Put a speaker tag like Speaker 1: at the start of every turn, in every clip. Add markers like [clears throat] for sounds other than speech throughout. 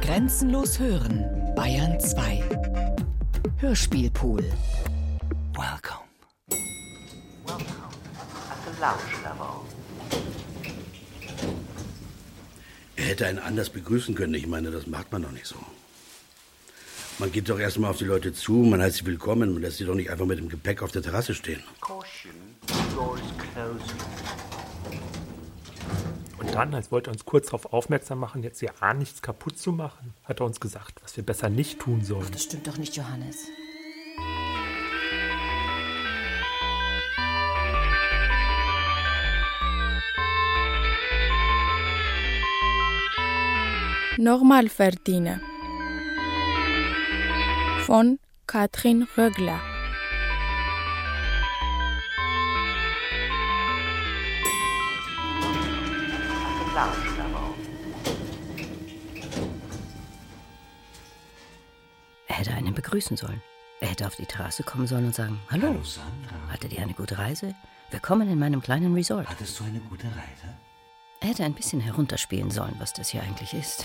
Speaker 1: Grenzenlos hören, Bayern 2. Hörspielpool.
Speaker 2: Welcome.
Speaker 3: Welcome at the lounge level.
Speaker 4: Er hätte einen anders begrüßen können. Ich meine, das macht man doch nicht so. Man geht doch erstmal auf die Leute zu, man heißt sie willkommen, man lässt sie doch nicht einfach mit dem Gepäck auf der Terrasse stehen.
Speaker 3: Caution, doors closing.
Speaker 5: Dann, als wollte er uns kurz darauf aufmerksam machen, jetzt ja A nichts kaputt zu machen, hat er uns gesagt, was wir besser nicht tun sollen.
Speaker 6: Das stimmt doch nicht, Johannes.
Speaker 7: Normalverdiener von Katrin Rögler.
Speaker 6: Begrüßen sollen. Er hätte auf die Terrasse kommen sollen und sagen, Hallo,
Speaker 2: Hallo Sandra.
Speaker 6: hattet ihr eine gute Reise? Willkommen in meinem kleinen Resort.
Speaker 2: Hattest du eine gute Reise?
Speaker 6: Er hätte ein bisschen herunterspielen sollen, was das hier eigentlich ist.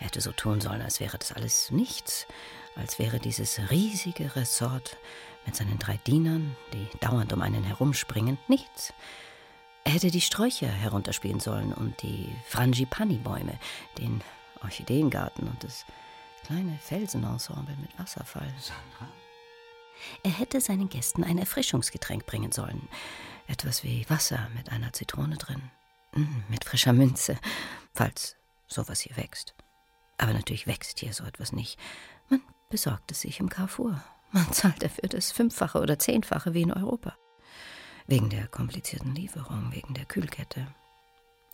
Speaker 6: Er hätte so tun sollen, als wäre das alles nichts, als wäre dieses riesige Resort mit seinen drei Dienern, die dauernd um einen herumspringen, nichts. Er hätte die Sträucher herunterspielen sollen und die Frangipani-Bäume, den Orchideengarten und das kleine Felsenensemble mit Wasserfall.
Speaker 2: Sandra?
Speaker 6: Er hätte seinen Gästen ein Erfrischungsgetränk bringen sollen. Etwas wie Wasser mit einer Zitrone drin. Mm, Mit frischer Minze, falls sowas hier wächst. Aber natürlich wächst hier so etwas nicht. Man besorgt es sich im Carrefour. Man [laughs] zahlt dafür das Fünffache oder Zehnfache wie in Europa. Wegen der komplizierten Lieferung, wegen der Kühlkette.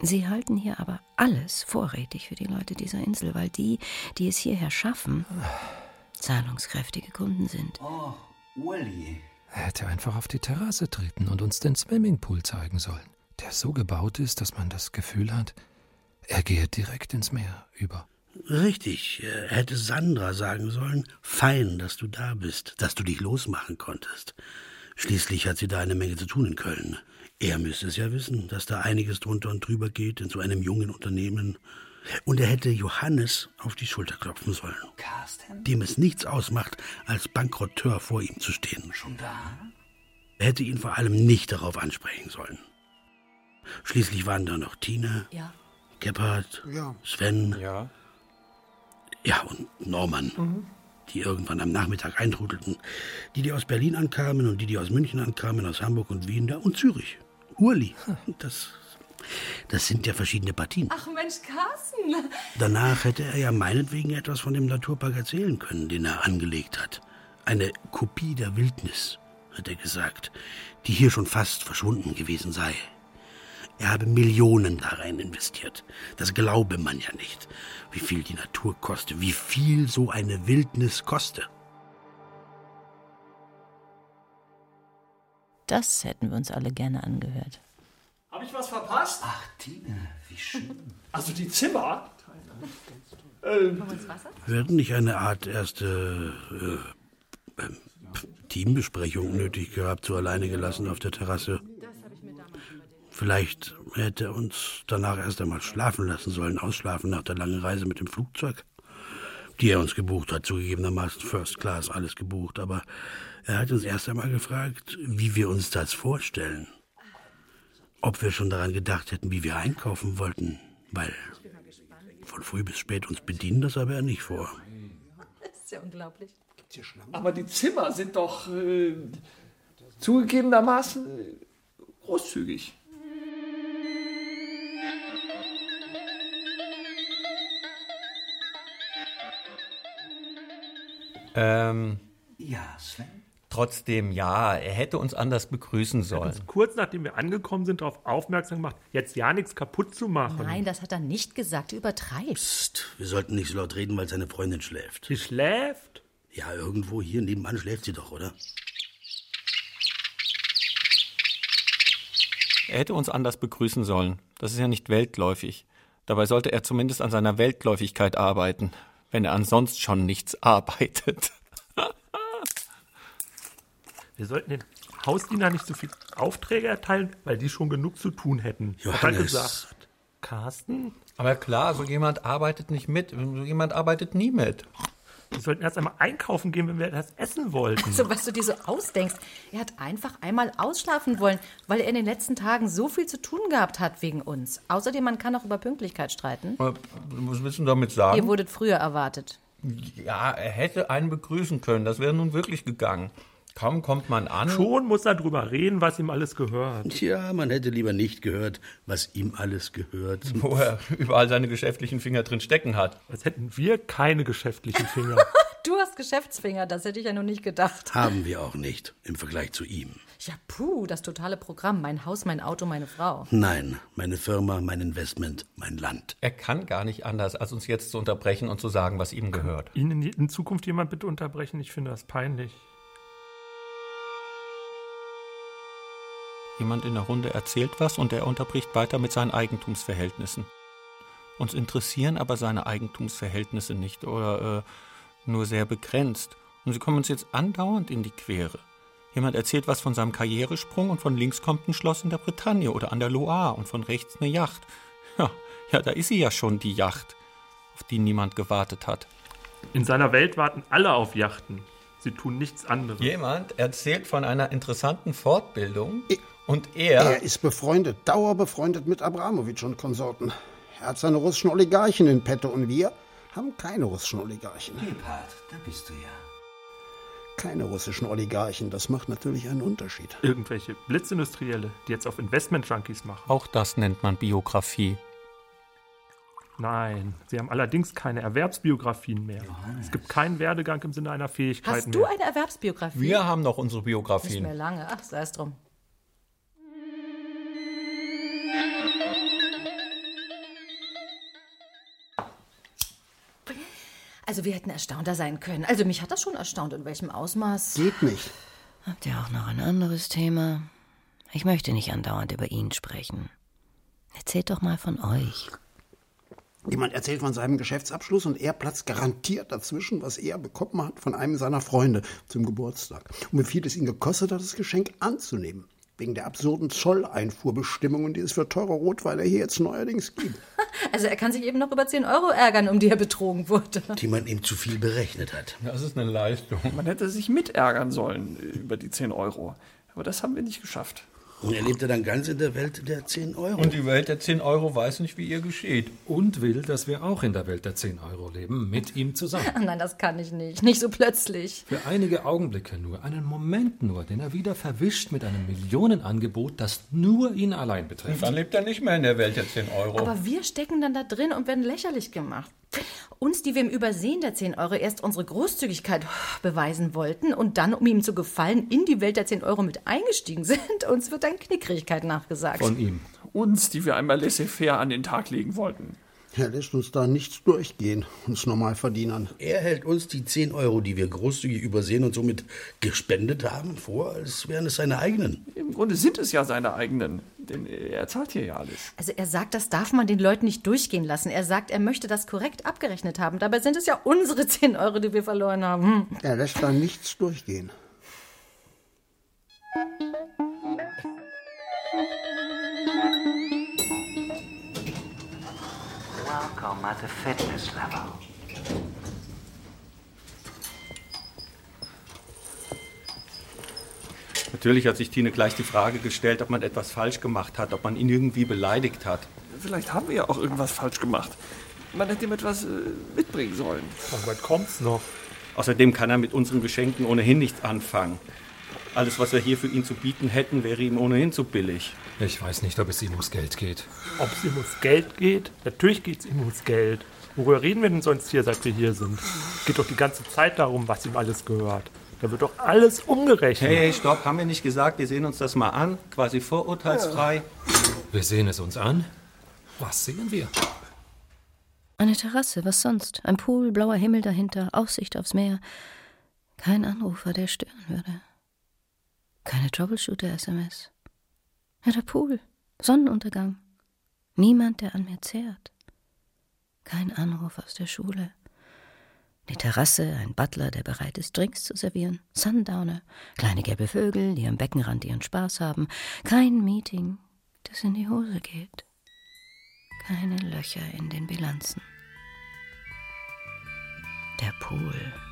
Speaker 6: Sie halten hier aber alles vorrätig für die Leute dieser Insel, weil die, die es hierher schaffen, zahlungskräftige Kunden sind.
Speaker 2: Oh, Uli.
Speaker 8: Er hätte einfach auf die Terrasse treten und uns den Swimmingpool zeigen sollen, der so gebaut ist, dass man das Gefühl hat, er gehe direkt ins Meer über.
Speaker 4: Richtig, er hätte Sandra sagen sollen, fein, dass du da bist, dass du dich losmachen konntest. Schließlich hat sie da eine Menge zu tun in Köln. Er müsste es ja wissen, dass da einiges drunter und drüber geht in so einem jungen Unternehmen. Und er hätte Johannes auf die Schulter klopfen sollen,
Speaker 2: Carsten?
Speaker 4: dem es nichts ausmacht, als Bankrotteur vor ihm zu stehen.
Speaker 2: Schon da?
Speaker 4: Er hätte ihn vor allem nicht darauf ansprechen sollen. Schließlich waren da noch Tina,
Speaker 6: Ja.
Speaker 4: Gebhard, Sven,
Speaker 5: Ja.
Speaker 4: ja und Norman, die irgendwann am Nachmittag eintrudelten. Die, die aus Berlin ankamen und die, die aus München ankamen, aus Hamburg und Wien da und Zürich. Urli, das, das sind ja verschiedene Partien.
Speaker 9: Ach Mensch, Carsten.
Speaker 4: Danach hätte er ja meinetwegen etwas von dem Naturpark erzählen können, den er angelegt hat. Eine Kopie der Wildnis, hat er gesagt, die hier schon fast verschwunden gewesen sei. Er habe Millionen da rein investiert. Das glaube man ja nicht. Wie viel die Natur koste, wie viel so eine Wildnis koste.
Speaker 10: Das hätten wir uns alle gerne angehört.
Speaker 11: Habe ich was verpasst?
Speaker 2: Ach, Tine, wie schön.
Speaker 11: Also die Zimmer?
Speaker 4: Wir hätten nicht eine Art erste äh, ähm, Teambesprechung nötig gehabt, so alleine gelassen auf der Terrasse. Vielleicht hätte er uns danach erst einmal schlafen lassen sollen, ausschlafen nach der langen Reise mit dem Flugzeug, die er uns gebucht hat, zugegebenermaßen First Class, alles gebucht. Aber er hat uns erst einmal gefragt, wie wir uns das vorstellen. Ob wir schon daran gedacht hätten, wie wir einkaufen wollten, weil von früh bis spät uns bedienen, das habe er nicht vor.
Speaker 9: Das ist ja unglaublich.
Speaker 11: Aber die Zimmer sind doch äh, zugegebenermaßen äh, großzügig.
Speaker 12: Ähm,
Speaker 2: Ja, Sven?
Speaker 12: Trotzdem, ja, er hätte uns anders begrüßen sollen.
Speaker 5: Uns kurz nachdem wir angekommen sind, darauf aufmerksam gemacht, jetzt ja nichts kaputt zu machen.
Speaker 10: Nein, das hat er nicht gesagt. Du übertreibst.
Speaker 4: Psst, wir sollten nicht so laut reden, weil seine Freundin schläft.
Speaker 5: Sie schläft.
Speaker 4: Ja, irgendwo hier nebenan schläft sie doch, oder?
Speaker 12: Er hätte uns anders begrüßen sollen. Das ist ja nicht weltläufig. Dabei sollte er zumindest an seiner Weltläufigkeit arbeiten, wenn er ansonsten schon nichts [laughs] arbeitet.
Speaker 5: Wir sollten den Hausdiener nicht so viel Aufträge erteilen, weil die schon genug zu tun hätten. Hat er
Speaker 4: Johannes.
Speaker 5: gesagt. Carsten?
Speaker 12: Aber klar, so jemand arbeitet nicht mit. So jemand arbeitet nie mit.
Speaker 5: Wir sollten erst einmal einkaufen gehen, wenn wir das essen wollten.
Speaker 10: Also, was du dir so ausdenkst. Er hat einfach einmal ausschlafen wollen, weil er in den letzten Tagen so viel zu tun gehabt hat wegen uns. Außerdem, man kann auch über Pünktlichkeit streiten.
Speaker 12: Was willst du damit sagen?
Speaker 10: Ihr wurdet früher erwartet.
Speaker 12: Ja, er hätte einen begrüßen können. Das wäre nun wirklich gegangen. Kaum kommt man an.
Speaker 5: Schon muss er drüber reden, was ihm alles gehört.
Speaker 4: Tja, man hätte lieber nicht gehört, was ihm alles gehört.
Speaker 12: Wo er überall seine geschäftlichen Finger drin stecken hat.
Speaker 5: Als hätten wir keine geschäftlichen Finger. [laughs]
Speaker 10: Du hast Geschäftsfinger, das hätte ich ja noch nicht gedacht.
Speaker 4: Haben wir auch nicht im Vergleich zu ihm.
Speaker 10: Ja, puh, das totale Programm. Mein Haus, mein Auto, meine Frau.
Speaker 4: Nein, meine Firma, mein Investment, mein Land.
Speaker 12: Er kann gar nicht anders, als uns jetzt zu unterbrechen und zu sagen, was ihm gehört.
Speaker 5: Ihn in, in Zukunft jemand bitte unterbrechen? Ich finde das peinlich.
Speaker 12: Jemand in der Runde erzählt was und er unterbricht weiter mit seinen Eigentumsverhältnissen. Uns interessieren aber seine Eigentumsverhältnisse nicht oder äh, nur sehr begrenzt. Und sie kommen uns jetzt andauernd in die Quere. Jemand erzählt was von seinem Karrieresprung und von links kommt ein Schloss in der Bretagne oder an der Loire und von rechts eine Yacht. Ja, ja, da ist sie ja schon, die Yacht, auf die niemand gewartet hat.
Speaker 5: In seiner Welt warten alle auf Yachten. Sie tun nichts anderes.
Speaker 12: Jemand erzählt von einer interessanten Fortbildung und er.
Speaker 13: Er ist befreundet, dauerbefreundet mit Abramowitsch und Konsorten. Er hat seine russischen Oligarchen in petto und wir haben keine russischen Oligarchen.
Speaker 2: Gebhard, da bist du ja.
Speaker 13: Keine russischen Oligarchen, das macht natürlich einen Unterschied.
Speaker 5: Irgendwelche Blitzindustrielle, die jetzt auf Investment-Junkies machen.
Speaker 12: Auch das nennt man Biografie.
Speaker 5: Nein, sie haben allerdings keine Erwerbsbiografien mehr. Es gibt keinen Werdegang im Sinne einer Fähigkeit
Speaker 10: Hast
Speaker 5: mehr.
Speaker 10: du eine Erwerbsbiografie?
Speaker 12: Wir haben noch unsere
Speaker 10: Nicht
Speaker 12: Biografien.
Speaker 10: mehr lange. Ach, sei es drum. Also wir hätten erstaunter sein können. Also mich hat das schon erstaunt, in welchem Ausmaß.
Speaker 13: Geht nicht.
Speaker 6: Habt ihr auch noch ein anderes Thema? Ich möchte nicht andauernd über ihn sprechen. Erzählt doch mal von euch.
Speaker 13: Jemand erzählt von seinem Geschäftsabschluss und er platzt garantiert dazwischen, was er bekommen hat von einem seiner Freunde zum Geburtstag. Und wie viel es ihn gekostet hat, das Geschenk anzunehmen. Wegen der absurden Zolleinfuhrbestimmungen, die es für teure Rotweine hier jetzt neuerdings gibt. [laughs]
Speaker 10: Also er kann sich eben noch über 10 Euro ärgern, um die er betrogen wurde.
Speaker 4: Die man ihm zu viel berechnet hat.
Speaker 12: Das ist eine Leistung.
Speaker 11: Man hätte sich mitärgern sollen über die 10 Euro. Aber das haben wir nicht geschafft.
Speaker 4: Und er lebte dann ganz in der Welt der 10 Euro.
Speaker 12: Und die Welt der 10 Euro weiß nicht, wie ihr geschieht.
Speaker 8: Und will, dass wir auch in der Welt der 10 Euro leben, mit ihm zusammen. [laughs]
Speaker 10: Nein, das kann ich nicht. Nicht so plötzlich.
Speaker 8: Für einige Augenblicke nur, einen Moment nur, den er wieder verwischt mit einem Millionenangebot, das nur ihn allein betrifft.
Speaker 12: Dann lebt er nicht mehr in der Welt der 10 Euro.
Speaker 10: Aber wir stecken dann da drin und werden lächerlich gemacht. Uns, die wir im Übersehen der 10 Euro erst unsere Großzügigkeit beweisen wollten und dann, um ihm zu gefallen, in die Welt der 10 Euro mit eingestiegen [laughs] sind, uns wird dann Knickrigkeit nachgesagt.
Speaker 8: Von ihm.
Speaker 11: Uns, die wir einmal laissez-faire an den Tag legen wollten.
Speaker 13: Er lässt uns da nichts durchgehen, uns Normalverdienern.
Speaker 4: Er hält uns die 10 Euro, die wir großzügig übersehen und somit gespendet haben, vor, als wären es seine eigenen.
Speaker 11: Im Grunde sind es ja seine eigenen, denn er zahlt hier ja alles.
Speaker 10: Also er sagt, das darf man den Leuten nicht durchgehen lassen. Er sagt, er möchte das korrekt abgerechnet haben. Dabei sind es ja unsere 10 Euro, die wir verloren haben. Hm.
Speaker 13: Er lässt da nichts durchgehen.
Speaker 3: Welcome at the fitness level.
Speaker 12: Natürlich hat sich Tine gleich die Frage gestellt, ob man etwas falsch gemacht hat, ob man ihn irgendwie beleidigt hat.
Speaker 11: Vielleicht haben wir ja auch irgendwas falsch gemacht. Man hätte ihm etwas äh, mitbringen sollen.
Speaker 5: Ach, weit kommt's noch.
Speaker 12: Außerdem kann er mit unseren Geschenken ohnehin nichts anfangen. Alles, was wir hier für ihn zu bieten hätten, wäre ihm ohnehin zu billig.
Speaker 8: Ich weiß nicht, ob es ihm ums Geld geht.
Speaker 5: Ob es ihm ums Geld geht? Natürlich geht's ihm ums Geld. Worüber reden wir denn sonst hier, seit wir hier sind? Es geht doch die ganze Zeit darum, was ihm alles gehört. Da wird doch alles umgerechnet.
Speaker 12: Hey, hey, stopp, haben wir nicht gesagt, wir sehen uns das mal an, quasi vorurteilsfrei?
Speaker 8: Wir sehen es uns an. Was sehen wir?
Speaker 6: Eine Terrasse, was sonst? Ein Pool, blauer Himmel dahinter, Aussicht aufs Meer. Kein Anrufer, der stören würde. Keine Troubleshooter-SMS. Ja, der Pool, Sonnenuntergang. Niemand, der an mir zehrt. Kein Anruf aus der Schule. Die Terrasse, ein Butler, der bereit ist, Drinks zu servieren. Sundowner, kleine gelbe Vögel, die am Beckenrand ihren Spaß haben. Kein Meeting, das in die Hose geht. Keine Löcher in den Bilanzen. Der Pool.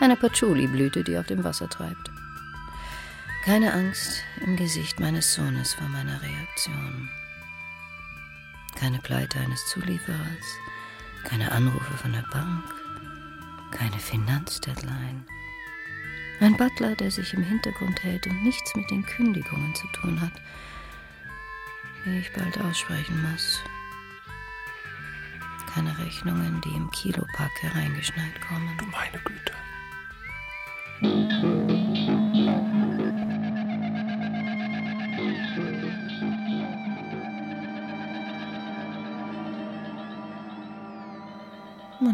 Speaker 6: Eine Patchouli-Blüte, die auf dem Wasser treibt. Keine Angst im Gesicht meines Sohnes vor meiner Reaktion. Keine Pleite eines Zulieferers, keine Anrufe von der Bank, keine Finanzdeadline. Ein Butler, der sich im Hintergrund hält und nichts mit den Kündigungen zu tun hat, wie ich bald aussprechen muss. Keine Rechnungen, die im Kilopack hereingeschneit kommen. Du
Speaker 5: meine Güte.
Speaker 10: Man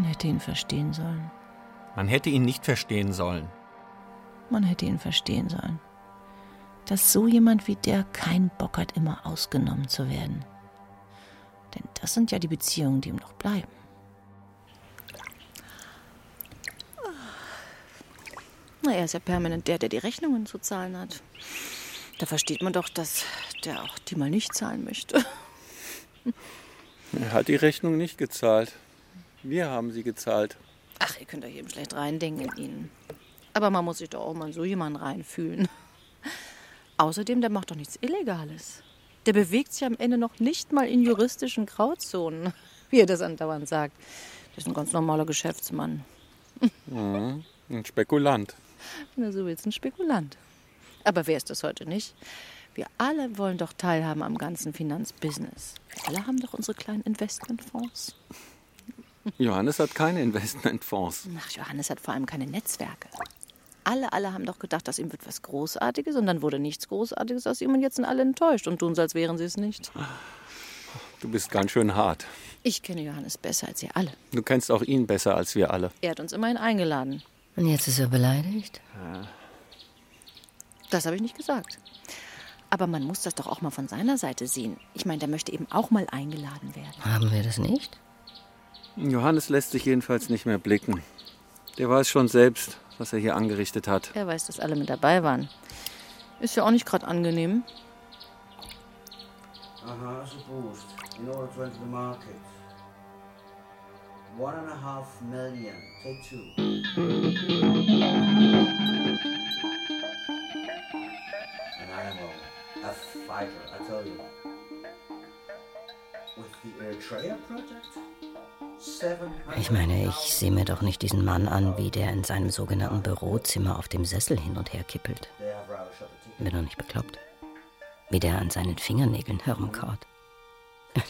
Speaker 10: hätte ihn verstehen sollen.
Speaker 12: Man hätte ihn nicht verstehen sollen.
Speaker 10: Man hätte ihn verstehen sollen. Dass so jemand wie der keinen Bock hat, immer ausgenommen zu werden. Denn das sind ja die Beziehungen, die ihm noch bleiben. Na, er ist ja permanent der, der die Rechnungen zu zahlen hat. Da versteht man doch, dass der auch die mal nicht zahlen möchte.
Speaker 12: Er hat die Rechnung nicht gezahlt. Wir haben sie gezahlt.
Speaker 10: Ach, ihr könnt euch eben schlecht reindenken in ihn. Aber man muss sich doch auch mal in so jemanden reinfühlen. Außerdem, der macht doch nichts Illegales. Der bewegt sich am Ende noch nicht mal in juristischen Grauzonen, [laughs] wie er das andauernd sagt. Das ist ein ganz normaler Geschäftsmann.
Speaker 12: Mhm. Ein Spekulant.
Speaker 10: Na, so jetzt ein Spekulant. Aber wer ist das heute nicht? Wir alle wollen doch teilhaben am ganzen Finanzbusiness. Wir alle haben doch unsere kleinen Investmentfonds.
Speaker 12: Johannes hat keine Investmentfonds.
Speaker 10: Ach, Johannes hat vor allem keine Netzwerke. Alle, alle haben doch gedacht, aus ihm wird was Großartiges und dann wurde nichts Großartiges aus ihm und jetzt sind alle enttäuscht und tun so, als wären sie es nicht.
Speaker 12: Du bist ganz schön hart.
Speaker 10: Ich kenne Johannes besser als ihr alle.
Speaker 12: Du kennst auch ihn besser als wir alle.
Speaker 10: Er hat uns immerhin eingeladen.
Speaker 6: Und jetzt ist er beleidigt?
Speaker 10: Das habe ich nicht gesagt. Aber man muss das doch auch mal von seiner Seite sehen. Ich meine, der möchte eben auch mal eingeladen werden.
Speaker 6: Haben wir das nicht?
Speaker 12: Johannes lässt sich jedenfalls nicht mehr blicken. Der weiß schon selbst, was er hier angerichtet hat.
Speaker 10: Er weiß, dass alle mit dabei waren. Ist ja auch nicht gerade angenehm.
Speaker 2: Uh-huh, as a boost in order to enter the market. One and a half million. Take two. A fighter, I tell you. With the Eritrea project? Seven
Speaker 6: Ich meine, ich sehe mir doch nicht diesen Mann an, wie der in seinem sogenannten Bürozimmer auf dem Sessel hin und her kippelt. Bin doch nicht bekloppt. Wie der an seinen Fingernägeln herumkaut.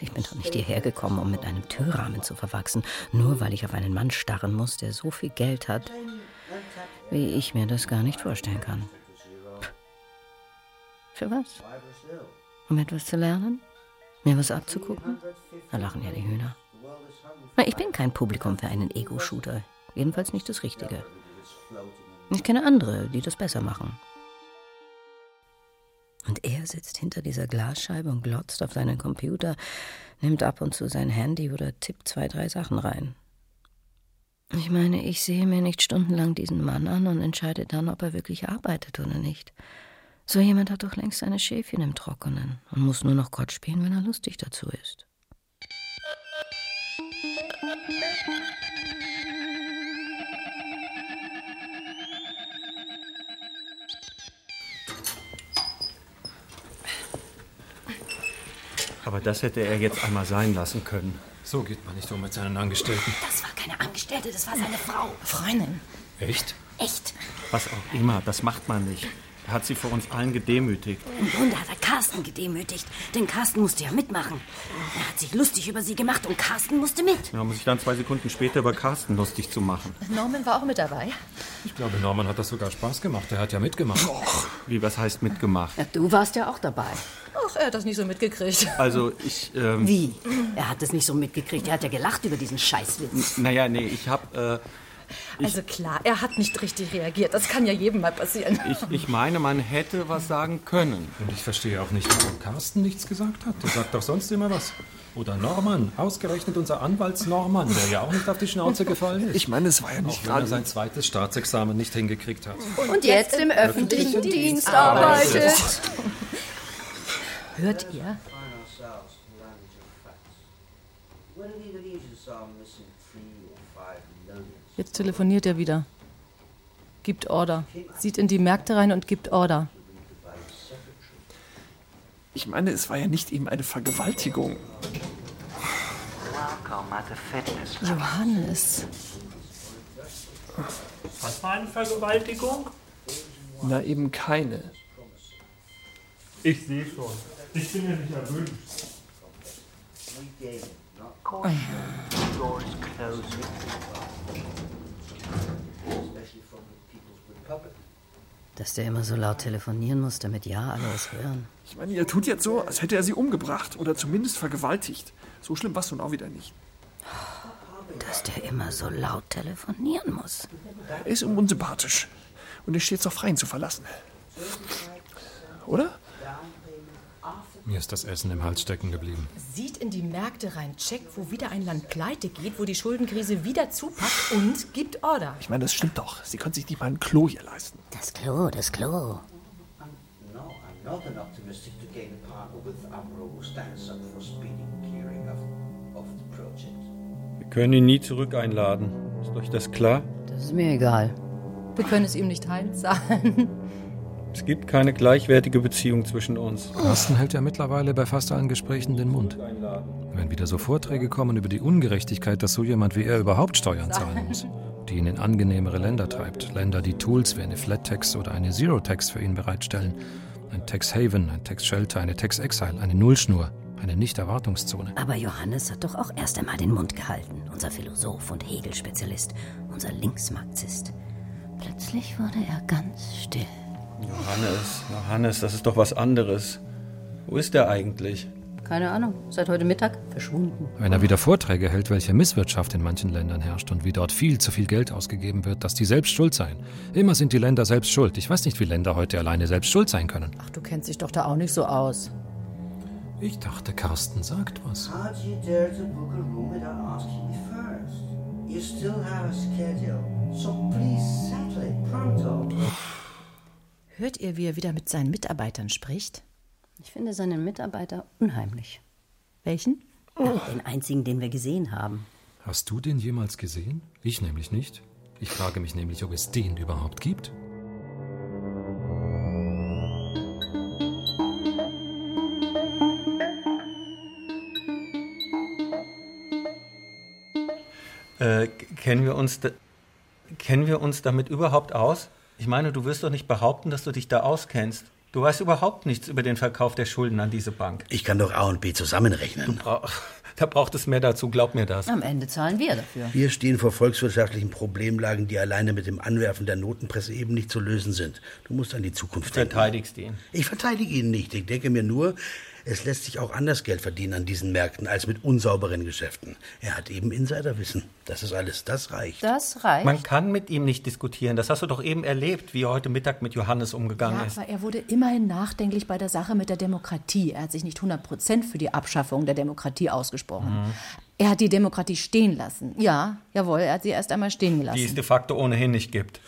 Speaker 6: Ich bin doch nicht hierher gekommen, um mit einem Türrahmen zu verwachsen, nur weil ich auf einen Mann starren muss, der so viel Geld hat, wie ich mir das gar nicht vorstellen kann. Für was? Um etwas zu lernen? Mir was abzugucken? Da lachen ja die Hühner. Na, ich bin kein Publikum für einen Ego-Shooter. Jedenfalls nicht das Richtige. Ich kenne andere, die das besser machen. Und er sitzt hinter dieser Glasscheibe und glotzt auf seinen Computer, nimmt ab und zu sein Handy oder tippt zwei, drei Sachen rein. Ich meine, ich sehe mir nicht stundenlang diesen Mann an und entscheide dann, ob er wirklich arbeitet oder nicht. So jemand hat doch längst seine Schäfchen im Trockenen und muss nur noch Gott spielen, wenn er lustig dazu ist.
Speaker 12: Aber das hätte er jetzt einmal sein lassen können.
Speaker 8: So geht man nicht um mit seinen Angestellten.
Speaker 6: Das war keine Angestellte, das war seine Frau.
Speaker 10: Freundin.
Speaker 8: Echt?
Speaker 6: Echt?
Speaker 12: Was auch immer, das macht man nicht. Er hat sie vor uns allen gedemütigt.
Speaker 6: Im Grunde hat er Carsten gedemütigt, denn Carsten musste ja mitmachen. Er hat sich lustig über sie gemacht und Carsten musste mit.
Speaker 12: Ja, um sich dann zwei Sekunden später über Carsten lustig zu machen.
Speaker 10: Norman war auch mit dabei.
Speaker 8: Ich glaube, Norman hat das sogar Spaß gemacht. Er hat ja mitgemacht.
Speaker 12: Wie, was heißt mitgemacht?
Speaker 6: Ja, du warst ja auch dabei.
Speaker 10: Ach, er hat das nicht so mitgekriegt.
Speaker 12: Also ich, ähm,
Speaker 6: Wie? Er hat es nicht so mitgekriegt. Er hat ja gelacht über diesen Scheißwitz.
Speaker 12: naja, nee, ich hab, äh,
Speaker 10: Also klar, er hat nicht richtig reagiert. Das kann ja jedem mal passieren.
Speaker 12: ich, ich meine, man hätte was sagen können.
Speaker 8: Und ich verstehe auch nicht, warum Carsten nichts gesagt hat. Der sagt doch sonst immer was. Oder Norman, ausgerechnet unser Anwaltsnorman, der ja auch nicht auf die Schnauze gefallen ist.
Speaker 11: Ich meine, es war ja nicht
Speaker 8: Auch wenn er
Speaker 11: gerade...
Speaker 8: sein zweites Staatsexamen nicht hingekriegt hat.
Speaker 10: Und jetzt im öffentlichen Dienst arbeitet. Hört ihr? Jetzt telefoniert er wieder. Gibt Order. Sieht in die Märkte rein und gibt Order.
Speaker 11: Ich meine, es war ja nicht eben eine Vergewaltigung.
Speaker 10: Johannes.
Speaker 5: Was war eine Vergewaltigung?
Speaker 11: Na, eben keine.
Speaker 5: Ich sehe schon. Ich bin ja nicht erwünscht.
Speaker 2: we gave not
Speaker 3: Caution. Doors closing.
Speaker 2: especially from the People's Republic.
Speaker 6: Dass der immer so laut telefonieren muss, damit ja alle es hören.
Speaker 11: Ich meine, ihr tut jetzt so, als hätte er sie umgebracht oder zumindest vergewaltigt. So schlimm war es nun auch wieder nicht.
Speaker 6: Dass der immer so laut telefonieren muss.
Speaker 11: Er ist unsympathisch. Und er steht so frei, ihn zu verlassen. Oder?
Speaker 8: Mir ist das Essen im Hals stecken geblieben.
Speaker 10: Sieht in die Märkte rein, checkt, wo wieder ein Land pleite geht, wo die Schuldenkrise wieder zupackt und gibt Order.
Speaker 11: Ich meine, das stimmt doch. Sie können sich nicht mal ein Klo hier leisten.
Speaker 6: Das Klo, das Klo.
Speaker 2: No, I'm not an optimistic to gain a partner with Amro who stands up for speeding clearing of, of the project.
Speaker 12: Wir können ihn nie zurück einladen. Ist euch das klar?
Speaker 6: Das ist mir egal.
Speaker 10: Wir können es ihm nicht heimzahlen.
Speaker 12: Es gibt keine gleichwertige Beziehung zwischen uns.
Speaker 8: Carsten hält ja mittlerweile bei fast allen Gesprächen den Mund. Wenn wieder so Vorträge kommen über die Ungerechtigkeit, dass so jemand wie er überhaupt Steuern zahlen muss, die ihn in angenehmere Länder treibt. Länder, die Tools wie eine Flat Tax oder eine Zero Tax für ihn bereitstellen. Ein Tax Haven, ein Tax Shelter, eine Tax Exile, eine Nullschnur, eine Nicht-Erwartungszone.
Speaker 6: Aber Johannes hat doch auch erst einmal den Mund gehalten. Unser Philosoph und Hegel-Spezialist. Unser Linksmarxist. Plötzlich wurde er ganz still.
Speaker 12: Johannes, Johannes, das ist doch was anderes. Wo ist er eigentlich?
Speaker 6: Keine Ahnung. Seit heute Mittag verschwunden.
Speaker 8: Wenn er wieder Vorträge hält, welche Misswirtschaft in manchen Ländern herrscht und wie dort viel zu viel Geld ausgegeben wird, dass die selbst schuld seien. Immer sind die Länder selbst schuld. Ich weiß nicht, wie Länder heute alleine selbst schuld sein können.
Speaker 10: Ach, du kennst dich doch da auch nicht so aus.
Speaker 8: Ich dachte, Carsten sagt was.
Speaker 2: How'd you dare to book a room without asking me first? You still have a schedule, so please settle it pronto.
Speaker 10: Hört ihr, wie er wieder mit seinen Mitarbeitern spricht?
Speaker 6: Ich finde seinen Mitarbeiter unheimlich.
Speaker 10: Welchen?
Speaker 6: Ja, den einzigen, den wir gesehen haben.
Speaker 8: Hast du den jemals gesehen? Ich nämlich nicht. Ich frage mich nämlich, ob es den überhaupt gibt.
Speaker 12: Äh, kennen wir uns kennen wir uns damit überhaupt aus? Ich meine, du wirst doch nicht behaupten, dass du dich da auskennst. Du weißt überhaupt nichts über den Verkauf der Schulden an diese Bank.
Speaker 4: Ich kann doch A und B zusammenrechnen.
Speaker 12: Bra- [laughs] Da braucht es mehr dazu, glaub mir das.
Speaker 6: Am Ende zahlen wir dafür.
Speaker 4: Wir stehen vor volkswirtschaftlichen Problemlagen, die alleine mit dem Anwerfen der Notenpresse eben nicht zu lösen sind. Du musst an die Zukunft
Speaker 12: Du
Speaker 4: denken.
Speaker 12: verteidigst ihn.
Speaker 4: Ich verteidige ihn nicht. Ich denke mir nur, es lässt sich auch anders Geld verdienen an diesen Märkten als mit unsauberen Geschäften. Er hat eben Insiderwissen. Das ist alles. Das reicht.
Speaker 6: Das reicht.
Speaker 12: Man kann mit ihm nicht diskutieren. Das hast du doch eben erlebt, wie er heute Mittag mit Johannes umgegangen
Speaker 10: Ja,
Speaker 12: ist.
Speaker 10: aber er wurde immerhin nachdenklich bei der Sache mit der Demokratie. Er hat sich nicht 100% für die Abschaffung der Demokratie ausgesprochen.
Speaker 12: Mhm.
Speaker 10: Er hat die Demokratie stehen lassen. Ja, jawohl, er hat sie erst einmal stehen gelassen.
Speaker 12: Die es de facto ohnehin nicht gibt.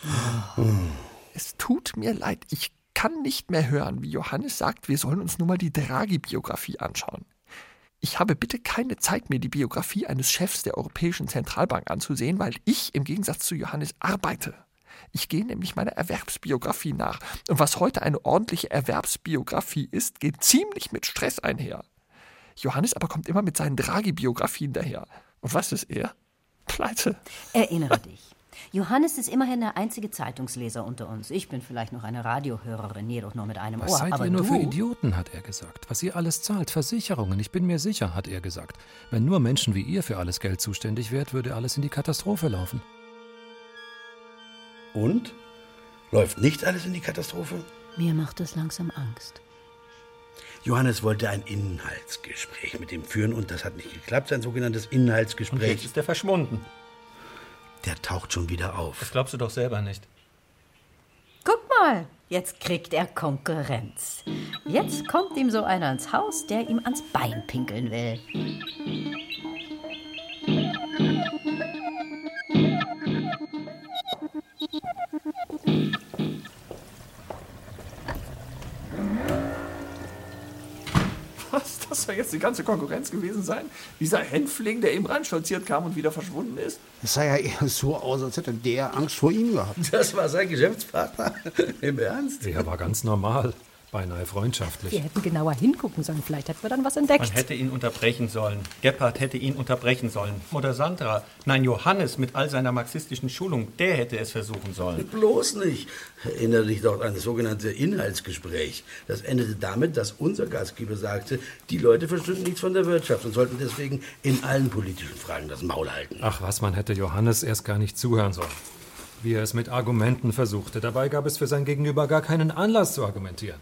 Speaker 11: Es tut mir leid, ich kann nicht mehr hören, wie Johannes sagt, wir sollen uns nur mal die Draghi-Biografie anschauen. Ich habe bitte keine Zeit, mir die Biografie eines Chefs der Europäischen Zentralbank anzusehen, weil ich im Gegensatz zu Johannes arbeite. Ich gehe nämlich meiner Erwerbsbiografie nach. Und was heute eine ordentliche Erwerbsbiografie ist, geht ziemlich mit Stress einher. Johannes aber kommt immer mit seinen Draghi-Biografien daher. Und was ist er? Pleite.
Speaker 6: Erinnere dich. Johannes ist immerhin der einzige Zeitungsleser unter uns. Ich bin vielleicht noch eine Radiohörerin, jedoch nur mit einem
Speaker 8: Was
Speaker 6: Ohr.
Speaker 8: seid
Speaker 6: Aber
Speaker 8: ihr nur
Speaker 6: du,
Speaker 8: für Idioten, hat er gesagt. Was ihr alles zahlt, Versicherungen, ich bin mir sicher, hat er gesagt. Wenn nur Menschen wie ihr für alles Geld zuständig wärt, würde alles in die Katastrophe laufen.
Speaker 4: Und? Läuft nicht alles in die Katastrophe?
Speaker 6: Mir macht es langsam Angst.
Speaker 4: Johannes wollte ein Inhaltsgespräch mit ihm führen und das hat nicht geklappt, sein sogenanntes
Speaker 12: Und
Speaker 4: Inhaltsgespräch.
Speaker 12: jetzt ist er verschwunden.
Speaker 4: Der taucht schon wieder auf.
Speaker 12: Das glaubst du doch selber nicht.
Speaker 6: Guck mal, jetzt kriegt er Konkurrenz. Jetzt kommt ihm so einer ins Haus, der ihm ans Bein pinkeln will.
Speaker 11: Soll jetzt die ganze Konkurrenz gewesen sein? Dieser Hänfling, der eben reinstolziert kam und wieder verschwunden ist?
Speaker 13: Es sah ja eher so aus, als hätte der Angst vor ihm gehabt.
Speaker 4: Das war sein Geschäftspartner. Im Ernst?
Speaker 8: Der war ganz normal. Beinahe freundschaftlich.
Speaker 14: Wir hätten genauer hingucken sollen. Vielleicht hätten wir dann was entdeckt.
Speaker 12: Man hätte ihn unterbrechen sollen. Gebhard hätte ihn unterbrechen sollen. Oder Sandra. Nein, Johannes mit all seiner marxistischen Schulung, der hätte es versuchen sollen.
Speaker 4: Bloß nicht. Erinnere dich doch an das sogenannte Inhaltsgespräch. Das endete damit, dass unser Gastgeber sagte, die Leute verstünden nichts von der Wirtschaft und sollten deswegen in allen politischen Fragen das Maul halten.
Speaker 8: Ach was, man hätte Johannes erst gar nicht zuhören sollen. Wie er es mit Argumenten versuchte. Dabei gab es für sein Gegenüber gar keinen Anlass zu argumentieren.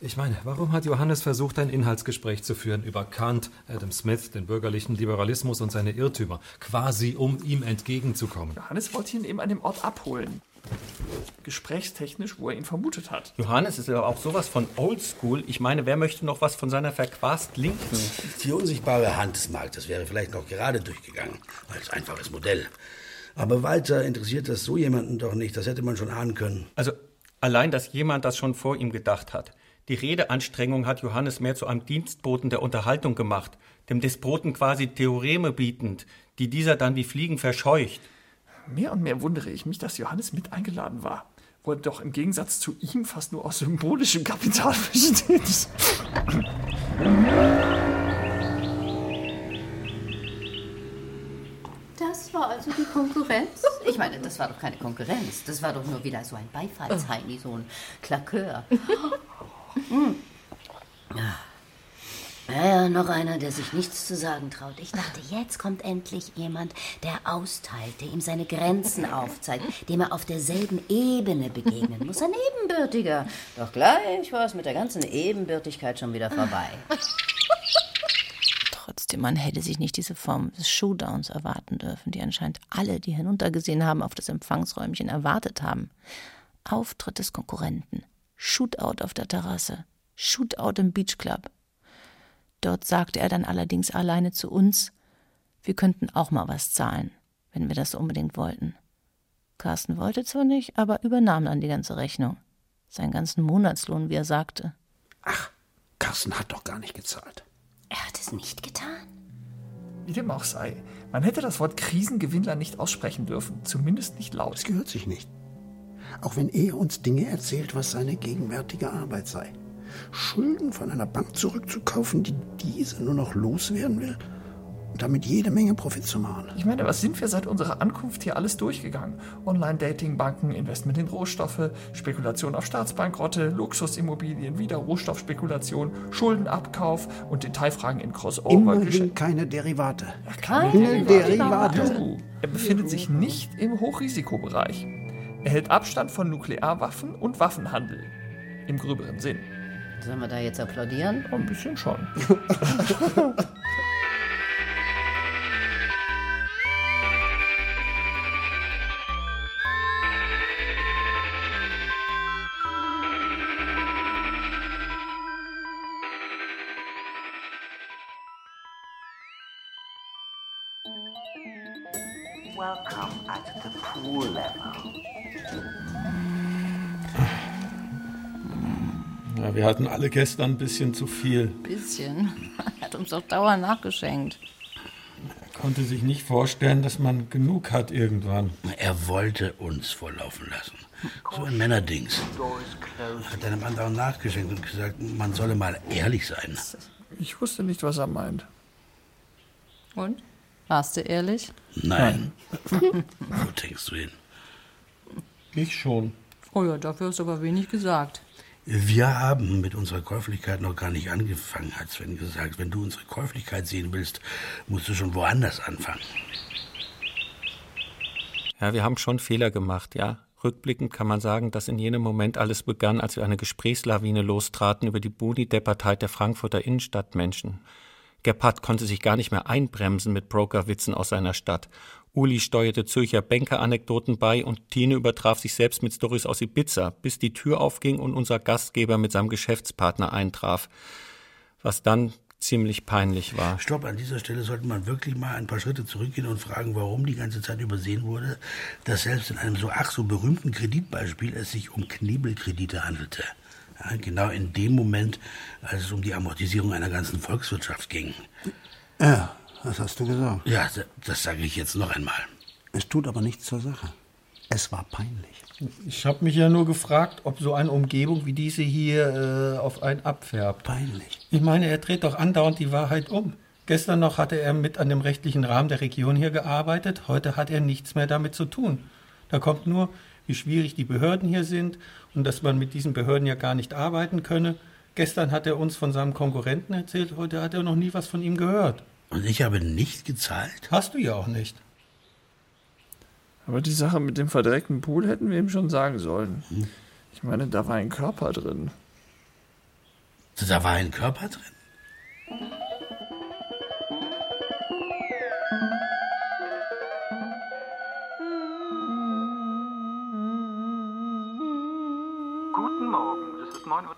Speaker 8: Ich meine, warum hat Johannes versucht, ein Inhaltsgespräch zu führen über Kant, Adam Smith, den bürgerlichen Liberalismus und seine Irrtümer, quasi um ihm entgegenzukommen?
Speaker 11: Johannes wollte ihn eben an dem Ort abholen. Gesprächstechnisch, wo er ihn vermutet hat.
Speaker 12: Johannes ist aber auch sowas von oldschool. Ich meine, wer möchte noch was von seiner verquast Linken?
Speaker 4: Die unsichtbare Hand des Marktes wäre vielleicht noch gerade durchgegangen, als einfaches Modell. Aber weiter interessiert das so jemanden doch nicht, das hätte man schon ahnen können.
Speaker 12: Also allein, dass jemand das schon vor ihm gedacht hat. Die Redeanstrengung hat Johannes mehr zu einem Dienstboten der Unterhaltung gemacht, dem Despoten quasi Theoreme bietend, die dieser dann wie Fliegen verscheucht.
Speaker 11: Mehr und mehr wundere ich mich, dass Johannes mit eingeladen war, wo er doch im Gegensatz zu ihm fast nur aus symbolischem Kapital [laughs] besteht.
Speaker 6: Das war also die Konkurrenz? Ich meine, das war doch keine Konkurrenz. Das war doch nur wieder so ein Beifallsheini, so ein Klakör. [laughs] Hm. Ja. Ja, noch einer, der sich nichts zu sagen traut. Ich dachte, jetzt kommt endlich jemand, der austeilt, der ihm seine Grenzen aufzeigt, dem er auf derselben Ebene begegnen muss. Ein Ebenbürtiger. Doch gleich war es mit der ganzen Ebenbürtigkeit schon wieder vorbei.
Speaker 10: Trotzdem, man hätte sich nicht diese Form des Showdowns erwarten dürfen, die anscheinend alle, die hinuntergesehen haben, auf das Empfangsräumchen erwartet haben. Auftritt des Konkurrenten. Shootout auf der Terrasse. Shootout im Beachclub. Dort sagte er dann allerdings alleine zu uns, wir könnten auch mal was zahlen, wenn wir das unbedingt wollten. Carsten wollte zwar nicht, aber übernahm dann die ganze Rechnung. Seinen ganzen Monatslohn, wie er sagte.
Speaker 13: Carsten hat doch gar nicht gezahlt.
Speaker 6: Er hat es nicht getan.
Speaker 11: Wie dem auch sei, man hätte das Wort Krisengewinnler nicht aussprechen dürfen, zumindest nicht laut.
Speaker 13: Es gehört sich nicht. Auch wenn er uns Dinge erzählt, was seine gegenwärtige Arbeit sei. Schulden von einer Bank zurückzukaufen, die diese nur noch loswerden will und damit jede Menge Profit zu machen.
Speaker 11: Ich meine, was sind wir seit unserer Ankunft hier alles durchgegangen? Online-Dating, Banken, Investment in Rohstoffe, Spekulation auf Staatsbankrotte, Luxusimmobilien, wieder Rohstoffspekulation, Schuldenabkauf und Detailfragen in Crossover.
Speaker 13: Immerhin keine Derivate.
Speaker 11: Keine Derivate. Er befindet sich nicht im Hochrisikobereich. Er hält Abstand von Nuklearwaffen und Waffenhandel. Im gröberen Sinn.
Speaker 6: Sollen wir da jetzt applaudieren?
Speaker 11: Ein bisschen schon. [laughs]
Speaker 12: Ja, wir hatten alle gestern ein bisschen zu viel.
Speaker 10: Bisschen. Er [laughs] hat uns doch dauernd nachgeschenkt.
Speaker 12: Konnte sich nicht vorstellen, dass man genug hat irgendwann.
Speaker 4: Er wollte uns volllaufen lassen. So ein Männerdings. Hat einem anderen nachgeschenkt und gesagt, man solle mal ehrlich sein.
Speaker 11: Ich wusste nicht, was er meint.
Speaker 10: Und? Warst du ehrlich?
Speaker 4: Nein. [laughs] Wo denkst du hin?
Speaker 12: Ich schon.
Speaker 10: Oh ja, dafür hast du aber wenig gesagt.
Speaker 4: Wir haben mit unserer Käuflichkeit noch gar nicht angefangen, hat Sven gesagt. Wenn du unsere Käuflichkeit sehen willst, musst du schon woanders anfangen.
Speaker 12: Ja, wir haben schon Fehler gemacht, ja. Rückblickend kann man sagen, dass in jenem Moment alles begann, als wir eine Gesprächslawine lostraten über die Boni-Deppertheit der Frankfurter Innenstadtmenschen. Gebhardt konnte sich gar nicht mehr einbremsen mit Brokerwitzen aus seiner Stadt. Uli steuerte Zürcher Banker-Anekdoten bei und Tine übertraf sich selbst mit Storys aus Ibiza, bis die Tür aufging und unser Gastgeber mit seinem Geschäftspartner eintraf. Was dann ziemlich peinlich war.
Speaker 4: Stopp, an dieser Stelle sollte man wirklich mal ein paar Schritte zurückgehen und fragen, warum die ganze Zeit übersehen wurde, dass selbst in einem so ach so berühmten Kreditbeispiel es sich um Knebelkredite handelte. Ja, genau in dem Moment, als es um die Amortisierung einer ganzen Volkswirtschaft ging.
Speaker 13: Ja, das hast du gesagt.
Speaker 4: Ja, das, das sage ich jetzt noch einmal.
Speaker 13: Es tut aber nichts zur Sache. Es war peinlich.
Speaker 12: Ich habe mich ja nur gefragt, ob so eine Umgebung wie diese hier äh, auf einen abfärbt.
Speaker 13: Peinlich.
Speaker 12: Ich meine, er dreht doch andauernd die Wahrheit um. Gestern noch hatte er mit an dem rechtlichen Rahmen der Region hier gearbeitet, heute hat er nichts mehr damit zu tun. Da kommt nur, wie schwierig die Behörden hier sind und dass man mit diesen Behörden ja gar nicht arbeiten könne. Gestern hat er uns von seinem Konkurrenten erzählt, heute hat er noch nie was von ihm gehört.
Speaker 4: Und ich habe nicht gezahlt?
Speaker 12: Hast du ja auch nicht.
Speaker 11: Aber die Sache mit dem verdreckten Pool hätten wir ihm schon sagen sollen. Ich meine, da war ein Körper drin.
Speaker 4: Da war ein Körper drin?
Speaker 15: Guten Morgen, es ist 9.30 Uhr,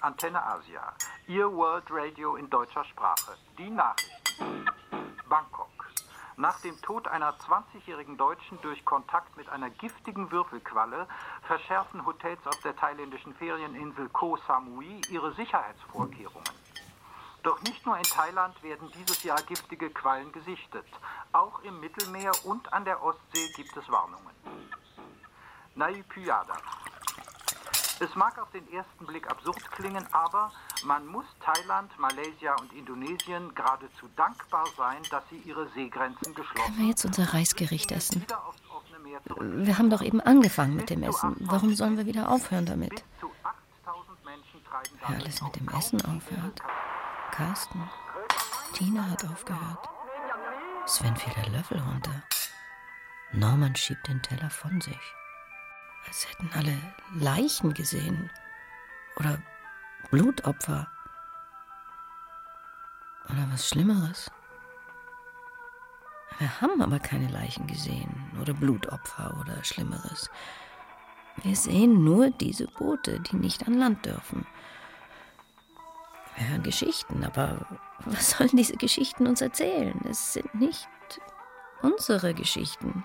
Speaker 15: Antenne Asia, Ihr World Radio in deutscher Sprache. Die Nachrichten. Bangkok. Nach dem Tod einer 20-jährigen Deutschen durch Kontakt mit einer giftigen Würfelqualle verschärfen Hotels auf der thailändischen Ferieninsel Koh Samui ihre Sicherheitsvorkehrungen. Doch nicht nur in Thailand werden dieses Jahr giftige Quallen gesichtet. Auch im Mittelmeer und an der Ostsee gibt es Warnungen. Naypyada. Es mag auf den ersten Blick absurd klingen, aber man muss Thailand, Malaysia und Indonesien geradezu dankbar sein, dass sie ihre Seegrenzen geschlossen
Speaker 6: Können wir jetzt unser Reisgericht essen? Wir haben doch eben angefangen mit dem Essen. Warum sollen wir wieder aufhören damit? Wer alles mit dem Essen aufhört? Carsten. Tina hat aufgehört. Sven fiel der Löffel runter. Norman schiebt den Teller von sich. Als hätten alle Leichen gesehen. Oder Blutopfer. Oder was Schlimmeres. Wir haben aber keine Leichen gesehen oder Blutopfer oder Schlimmeres. Wir sehen nur diese Boote, die nicht an Land dürfen. Wir hören Geschichten, aber was sollen diese Geschichten uns erzählen? Es sind nicht unsere Geschichten.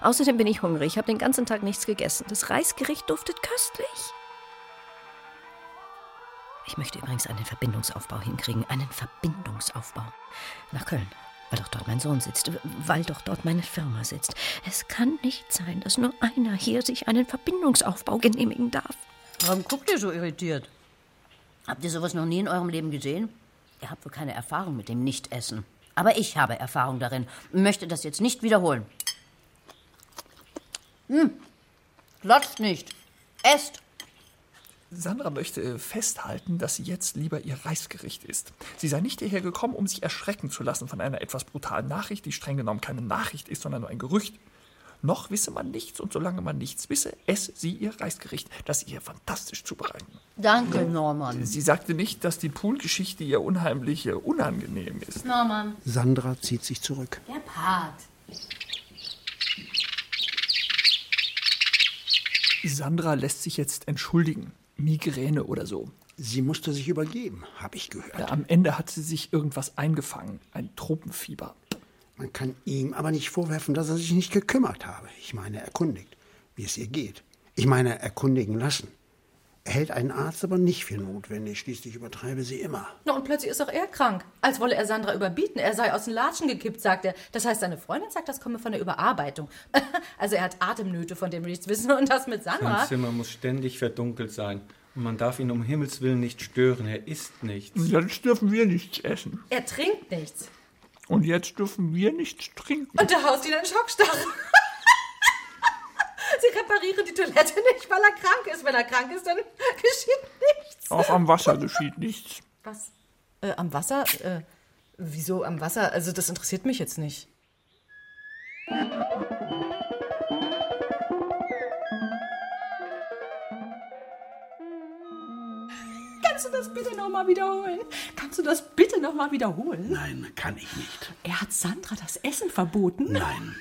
Speaker 6: Außerdem bin ich hungrig. Ich habe den ganzen Tag nichts gegessen. Das Reisgericht duftet köstlich. Ich möchte übrigens einen Verbindungsaufbau hinkriegen. Einen Verbindungsaufbau. Nach Köln. Weil doch dort mein Sohn sitzt. Weil doch dort meine Firma sitzt. Es kann nicht sein, dass nur einer hier sich einen Verbindungsaufbau genehmigen darf.
Speaker 16: Warum guckt ihr so irritiert? Habt ihr sowas noch nie in eurem Leben gesehen? Ihr habt wohl keine Erfahrung mit dem Nichtessen. Aber ich habe Erfahrung darin und möchte das jetzt nicht wiederholen. Hm. Glotzt nicht. Esst.
Speaker 11: Sandra möchte festhalten, dass sie jetzt lieber ihr Reisgericht isst. Sie sei nicht hierher gekommen, um sich erschrecken zu lassen von einer etwas brutalen Nachricht, die streng genommen keine Nachricht ist, sondern nur ein Gerücht. Noch wisse man nichts und solange man nichts wisse, esse sie ihr Reisgericht, das sie ihr fantastisch zubereiten.
Speaker 16: Danke, Norman.
Speaker 11: Sie sagte nicht, dass die Poolgeschichte ihr unheimlich äh, unangenehm ist.
Speaker 16: Norman.
Speaker 13: Sandra zieht sich zurück.
Speaker 16: Der Part.
Speaker 11: Sandra lässt sich jetzt entschuldigen. Migräne oder so.
Speaker 13: Sie musste sich übergeben, habe ich gehört.
Speaker 11: Ja, am Ende hat sie sich irgendwas eingefangen. Ein Tropenfieber.
Speaker 13: Man kann ihm aber nicht vorwerfen, dass er sich nicht gekümmert habe. Ich meine, erkundigt, wie es ihr geht. Ich meine, erkundigen lassen. Er hält einen Arzt aber nicht für notwendig. Schließlich übertreibe sie immer.
Speaker 10: Na, und plötzlich ist auch er krank. Als wolle er Sandra überbieten. Er sei aus den Latschen gekippt, sagt er. Das heißt, seine Freundin sagt, das komme von der Überarbeitung. [laughs] also er hat Atemnöte, von dem wir nichts wissen. Und das mit Sandra.
Speaker 12: Sein Zimmer muss ständig verdunkelt sein. Und man darf ihn um Himmels Willen nicht stören. Er isst nichts.
Speaker 11: Jetzt dürfen wir nichts essen.
Speaker 10: Er trinkt nichts.
Speaker 11: Und jetzt dürfen wir nichts trinken.
Speaker 10: Und da haust ihn einen Schockstach. [laughs] Sie reparieren die Toilette nicht, weil er krank ist. Wenn er krank ist, dann [laughs] geschieht nichts.
Speaker 11: Auch am Wasser geschieht nichts.
Speaker 10: Was? Äh, am Wasser? Äh, wieso am Wasser? Also, das interessiert mich jetzt nicht. Kannst du das bitte nochmal wiederholen? Kannst du das bitte nochmal wiederholen?
Speaker 4: Nein, kann ich nicht.
Speaker 10: Er hat Sandra das Essen verboten?
Speaker 4: Nein.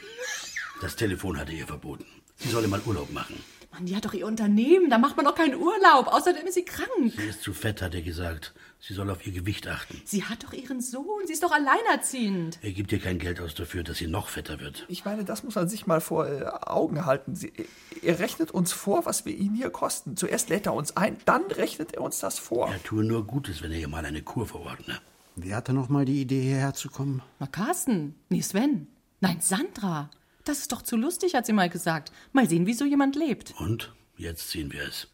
Speaker 4: Das Telefon hatte ihr verboten. Sie solle mal Urlaub machen.
Speaker 10: Mann, die hat doch ihr Unternehmen, da macht man doch keinen Urlaub. Außerdem ist sie krank.
Speaker 4: Sie ist zu fett, hat er gesagt. Sie soll auf ihr Gewicht achten.
Speaker 10: Sie hat doch ihren Sohn, sie ist doch alleinerziehend.
Speaker 4: Er gibt ihr kein Geld aus dafür, dass sie noch fetter wird.
Speaker 11: Ich meine, das muss man sich mal vor äh, Augen halten. Sie, er rechnet uns vor, was wir ihn hier kosten. Zuerst lädt er uns ein, dann rechnet er uns das vor.
Speaker 4: Er tue nur Gutes, wenn er ihr mal eine Kur verordne.
Speaker 13: Wer hatte noch mal die Idee, hierher zu kommen?
Speaker 10: Na, Carsten. Nee, Sven. Nein, Sandra. Das ist doch zu lustig, hat sie mal gesagt. Mal sehen, wie so jemand lebt.
Speaker 4: Und? Jetzt ziehen wir es.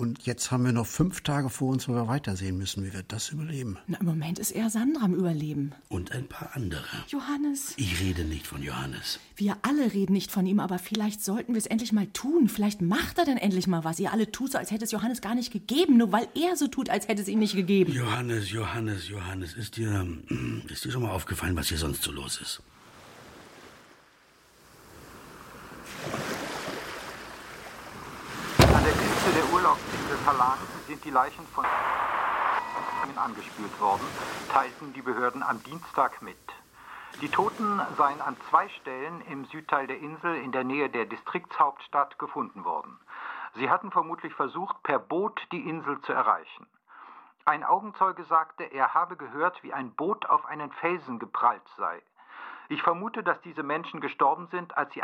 Speaker 13: Und jetzt haben wir noch fünf Tage vor uns, wo wir weitersehen müssen. Wie wir das überleben?
Speaker 10: Na, im Moment ist eher Sandra am Überleben.
Speaker 4: Und ein paar andere.
Speaker 10: Johannes.
Speaker 4: Ich rede nicht von Johannes.
Speaker 10: Wir alle reden nicht von ihm, aber vielleicht sollten wir es endlich mal tun. Vielleicht macht er dann endlich mal was. Ihr alle tut so, als hätte es Johannes gar nicht gegeben, nur weil er so tut, als hätte es ihn nicht gegeben.
Speaker 4: Johannes, Johannes, Johannes, ist dir, [clears throat] ist dir schon mal aufgefallen, was hier sonst so los ist?
Speaker 15: An der Küste der Urlaubsinsel Talan sind die Leichen von angespült worden, teilten die Behörden am Dienstag mit. Die Toten seien an zwei Stellen im Südteil der Insel in der Nähe der Distriktshauptstadt gefunden worden. Sie hatten vermutlich versucht, per Boot die Insel zu erreichen. Ein Augenzeuge sagte, er habe gehört, wie ein Boot auf einen Felsen geprallt sei. Ich vermute, dass diese Menschen gestorben sind, als sie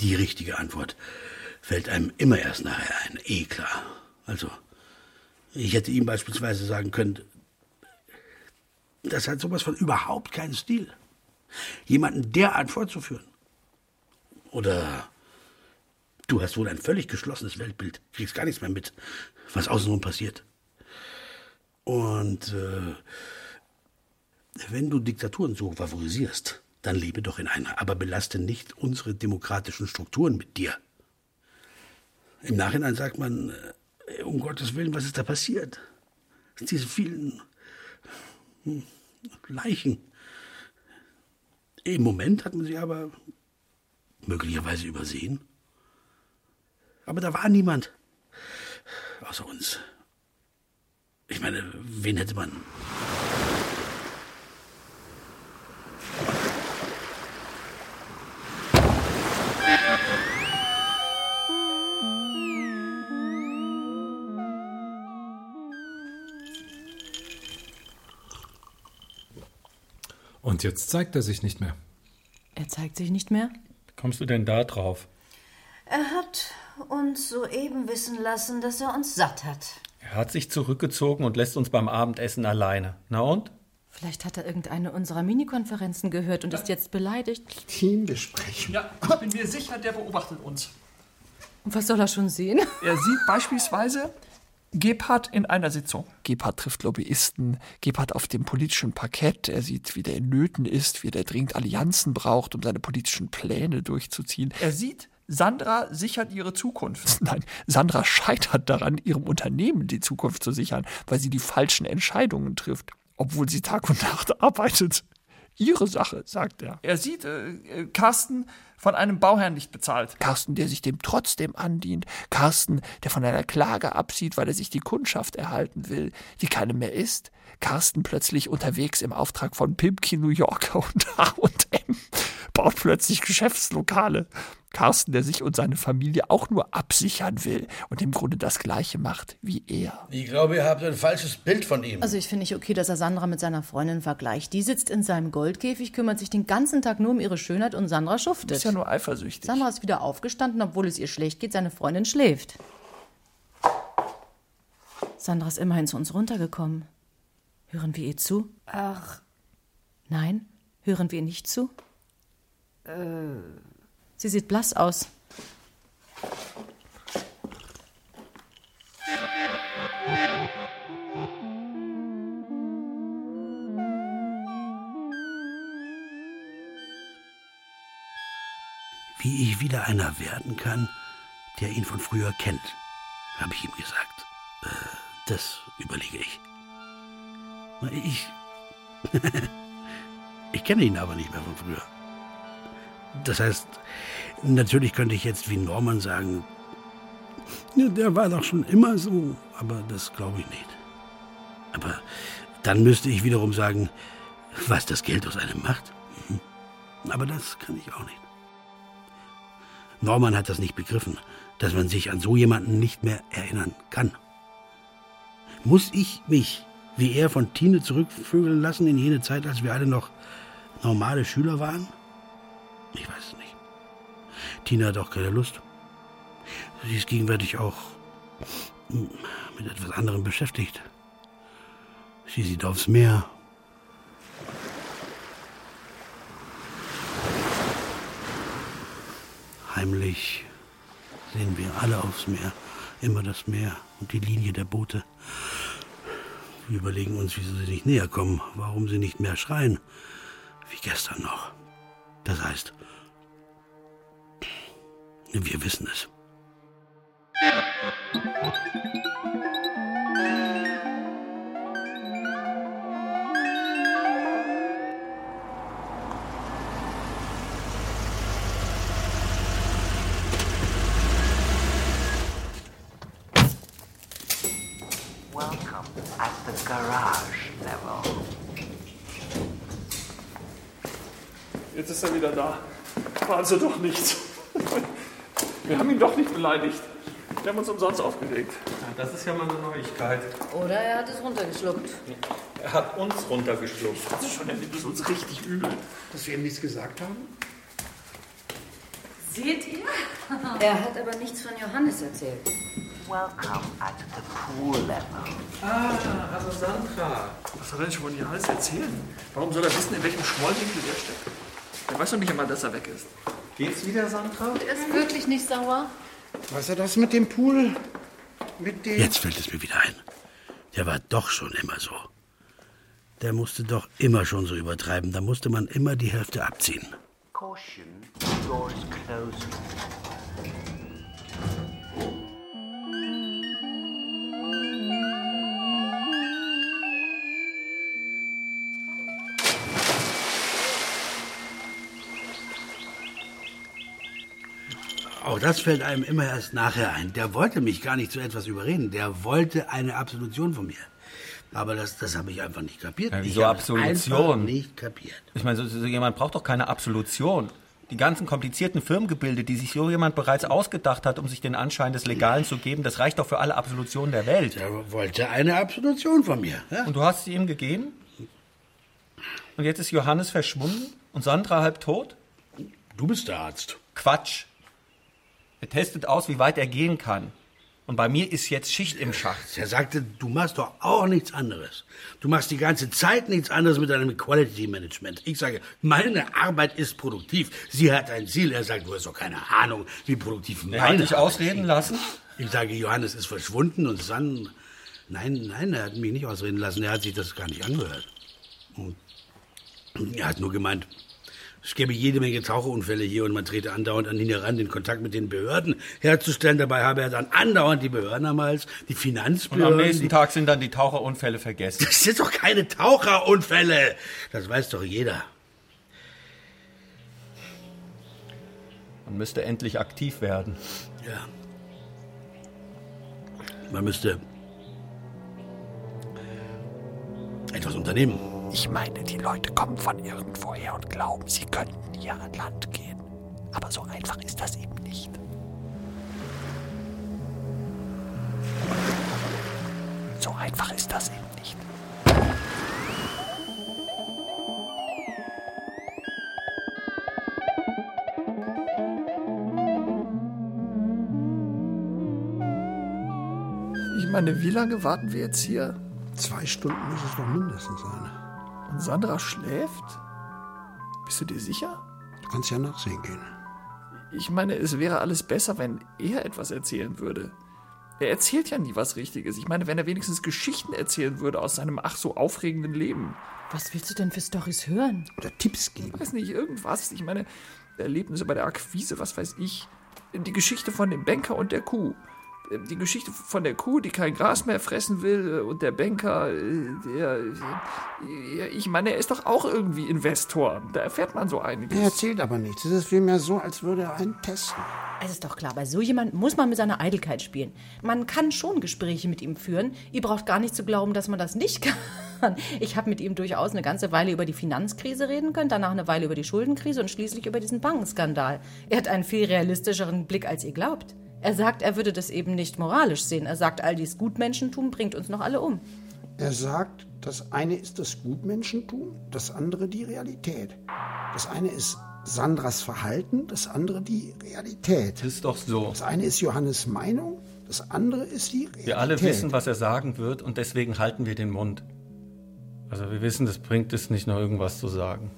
Speaker 4: Die richtige Antwort fällt einem immer erst nachher ein. Eh klar. Also, ich hätte ihm beispielsweise sagen können, das hat sowas von überhaupt keinen Stil. Jemanden derart vorzuführen. Oder du hast wohl ein völlig geschlossenes Weltbild, kriegst gar nichts mehr mit, was außenrum passiert. Und äh, wenn du Diktaturen so favorisierst, dann lebe doch in einer, aber belaste nicht unsere demokratischen Strukturen mit dir. Im Nachhinein sagt man, äh, um Gottes Willen, was ist da passiert? Diese vielen hm, Leichen. Im Moment hat man sie aber möglicherweise übersehen. Aber da war niemand. Außer uns. Ich meine, wen hätte man?
Speaker 8: Und jetzt zeigt er sich nicht mehr.
Speaker 10: Er zeigt sich nicht mehr?
Speaker 12: Kommst du denn da drauf?
Speaker 16: Er hat uns soeben wissen lassen, dass er uns satt hat.
Speaker 12: Er hat sich zurückgezogen und lässt uns beim Abendessen alleine. Na und?
Speaker 10: Vielleicht hat er irgendeine unserer Minikonferenzen gehört und ist jetzt beleidigt.
Speaker 13: Teambesprechung.
Speaker 11: Ja, ich bin mir sicher, der beobachtet uns.
Speaker 10: Und was soll er schon sehen?
Speaker 11: Er sieht beispielsweise Gebhardt in einer Sitzung. Gebhardt trifft Lobbyisten, Gebhardt auf dem politischen Parkett. Er sieht, wie der in Nöten ist, wie der dringend Allianzen braucht, um seine politischen Pläne durchzuziehen. Er sieht, Sandra sichert ihre Zukunft. [laughs] Nein, Sandra scheitert daran, ihrem Unternehmen die Zukunft zu sichern, weil sie die falschen Entscheidungen trifft, obwohl sie Tag und Nacht arbeitet. Ihre Sache, sagt er. Er sieht äh, Carsten von einem Bauherrn nicht bezahlt. Carsten, der sich dem trotzdem andient. Carsten, der von einer Klage absieht, weil er sich die Kundschaft erhalten will, die keine mehr ist. Carsten plötzlich unterwegs im Auftrag von Pimki New Yorker und [laughs] H&M baut plötzlich Geschäftslokale. Carsten, der sich und seine Familie auch nur absichern will und im Grunde das Gleiche macht wie er.
Speaker 4: Ich glaube, ihr habt ein falsches Bild von ihm.
Speaker 10: Also ich finde nicht okay, dass er Sandra mit seiner Freundin vergleicht. Die sitzt in seinem Goldkäfig, kümmert sich den ganzen Tag nur um ihre Schönheit und Sandra schuftet.
Speaker 11: Ist ja nur eifersüchtig.
Speaker 10: Sandra ist wieder aufgestanden, obwohl es ihr schlecht geht, seine Freundin schläft. Sandra ist immerhin zu uns runtergekommen. Hören wir ihr zu?
Speaker 16: Ach.
Speaker 10: Nein? Hören wir ihr nicht zu?
Speaker 16: Äh.
Speaker 10: Sie sieht blass aus.
Speaker 4: Wie ich wieder einer werden kann, der ihn von früher kennt, habe ich ihm gesagt. Äh, das überlege ich. Ich. [laughs] ich kenne ihn aber nicht mehr von früher. Das heißt, Natürlich könnte ich jetzt wie Norman sagen, ja, der war doch schon immer so, aber das glaube ich nicht. Aber dann müsste ich wiederum sagen, was das Geld aus einem macht. Mhm. Aber das kann ich auch nicht. Norman hat das nicht begriffen, dass man sich an so jemanden nicht mehr erinnern kann. Muss ich mich, wie er, von Tine zurückvögeln lassen in jene Zeit, als wir alle noch normale Schüler waren? Ich weiß. Tina hat auch keine Lust. Sie ist gegenwärtig auch mit etwas anderem beschäftigt. Sie sieht aufs Meer. Heimlich sehen wir alle aufs Meer, immer das Meer und die Linie der Boote. Wir überlegen uns, wieso sie nicht näher kommen, warum sie nicht mehr schreien, wie gestern noch. Das heißt, wir wissen es.
Speaker 3: Welcome at the garage level.
Speaker 11: Jetzt ist er wieder da. War also doch nichts. Wir haben ihn doch nicht beleidigt. Wir haben uns umsonst aufgeregt.
Speaker 12: Das ist ja mal eine Neuigkeit.
Speaker 16: Oder er hat es runtergeschluckt.
Speaker 12: Er hat uns runtergeschluckt.
Speaker 11: Also schon, er nimmt es uns richtig übel.
Speaker 13: Dass wir ihm nichts gesagt haben?
Speaker 16: Seht ihr? Er hat aber nichts von Johannes erzählt.
Speaker 3: Welcome at the pool level.
Speaker 11: Ah, also Sandra. Was soll er denn schon von Johannes erzählen? Warum soll er wissen, in welchem Schmollwinkel der steckt? Der weiß doch nicht einmal, dass er weg ist.
Speaker 12: Geht's wieder, Sandra?
Speaker 10: Er ist wirklich nicht sauer.
Speaker 13: Was er das mit dem Pool? Mit dem.
Speaker 4: Jetzt fällt es mir wieder ein. Der war doch schon immer so. Der musste doch immer schon so übertreiben. Da musste man immer die Hälfte abziehen.
Speaker 3: Caution, doors closing.
Speaker 4: Auch das fällt einem immer erst nachher ein. Der wollte mich gar nicht zu etwas überreden. Der wollte eine Absolution von mir. Aber das, das habe ich einfach nicht kapiert.
Speaker 12: Ja,
Speaker 4: es Einfach
Speaker 12: Absolution?
Speaker 4: nicht kapiert.
Speaker 12: Ich meine, so, so jemand braucht doch keine Absolution. Die ganzen komplizierten Firmengebilde, die sich so jemand bereits ausgedacht hat, um sich den Anschein des Legalen zu geben, das reicht doch für alle Absolutionen der Welt.
Speaker 4: Er wollte eine Absolution von mir. Ja?
Speaker 12: Und du hast sie ihm gegeben? Und jetzt ist Johannes verschwunden und Sandra halb tot?
Speaker 4: Du bist der Arzt.
Speaker 12: Quatsch. Er testet aus, wie weit er gehen kann. Und bei mir ist jetzt Schicht im Schacht.
Speaker 4: Er sagte, du machst doch auch nichts anderes. Du machst die ganze Zeit nichts anderes mit deinem Quality Management. Ich sage, meine Arbeit ist produktiv. Sie hat ein Ziel. Er sagt, du hast doch keine Ahnung, wie produktiv meine
Speaker 12: Er hat dich ausreden
Speaker 4: ist.
Speaker 12: lassen?
Speaker 4: Ich sage, Johannes ist verschwunden und San... Nein, nein, er hat mich nicht ausreden lassen. Er hat sich das gar nicht angehört. Und er hat nur gemeint, es gäbe jede Menge Taucherunfälle hier und man trete andauernd an ihn heran, den Kontakt mit den Behörden herzustellen. Dabei habe er dann andauernd die Behörden am Hals, die
Speaker 12: Und
Speaker 4: Finanzbehörden.
Speaker 12: am nächsten Tag sind dann die Taucherunfälle vergessen.
Speaker 4: das sind doch keine Taucherunfälle. Das weiß doch jeder.
Speaker 12: Man müsste endlich aktiv werden.
Speaker 4: Ja. Man müsste etwas unternehmen.
Speaker 11: Ich meine, die Leute kommen von irgendwoher und glauben, sie könnten hier an Land gehen. Aber so einfach ist das eben nicht. So einfach ist das eben nicht. Ich meine, wie lange warten wir jetzt hier?
Speaker 13: Zwei Stunden muss es doch mindestens sein.
Speaker 11: Und Sandra schläft? Bist du dir sicher?
Speaker 13: Du kannst ja nachsehen gehen.
Speaker 11: Ich meine, es wäre alles besser, wenn er etwas erzählen würde. Er erzählt ja nie was Richtiges. Ich meine, wenn er wenigstens Geschichten erzählen würde aus seinem ach so aufregenden Leben.
Speaker 14: Was willst du denn für Storys hören?
Speaker 13: Oder Tipps geben.
Speaker 11: Ich weiß nicht, irgendwas. Ich meine, Erlebnisse bei der Akquise, was weiß ich. Die Geschichte von dem Banker und der Kuh. Äh, Die Geschichte von der Kuh, die kein Gras mehr fressen will, äh, und der Banker, äh, der. Ich meine, er ist doch auch irgendwie Investor. Da erfährt man so einiges.
Speaker 13: Er erzählt aber nichts. Es ist vielmehr so, als würde er einen testen.
Speaker 10: Es ist doch klar, bei so jemand muss man mit seiner Eitelkeit spielen. Man kann schon Gespräche mit ihm führen. Ihr braucht gar nicht zu glauben, dass man das nicht [laughs] kann. Ich habe mit ihm durchaus eine ganze Weile über die Finanzkrise reden können, danach eine Weile über die Schuldenkrise und schließlich über diesen Bankenskandal. Er hat einen viel realistischeren Blick, als ihr glaubt. Er sagt, er würde das eben nicht moralisch sehen. Er sagt, all dies Gutmenschentum bringt uns noch alle um.
Speaker 13: Er sagt, das eine ist das Gutmenschentum, das andere die Realität. Das eine ist Sandras Verhalten, das andere die Realität.
Speaker 12: Ist doch so.
Speaker 13: Das eine ist Johannes Meinung, das andere ist die Realität.
Speaker 12: Wir alle wissen, was er sagen wird und deswegen halten wir den Mund. Also wir wissen, das bringt es nicht noch irgendwas zu sagen.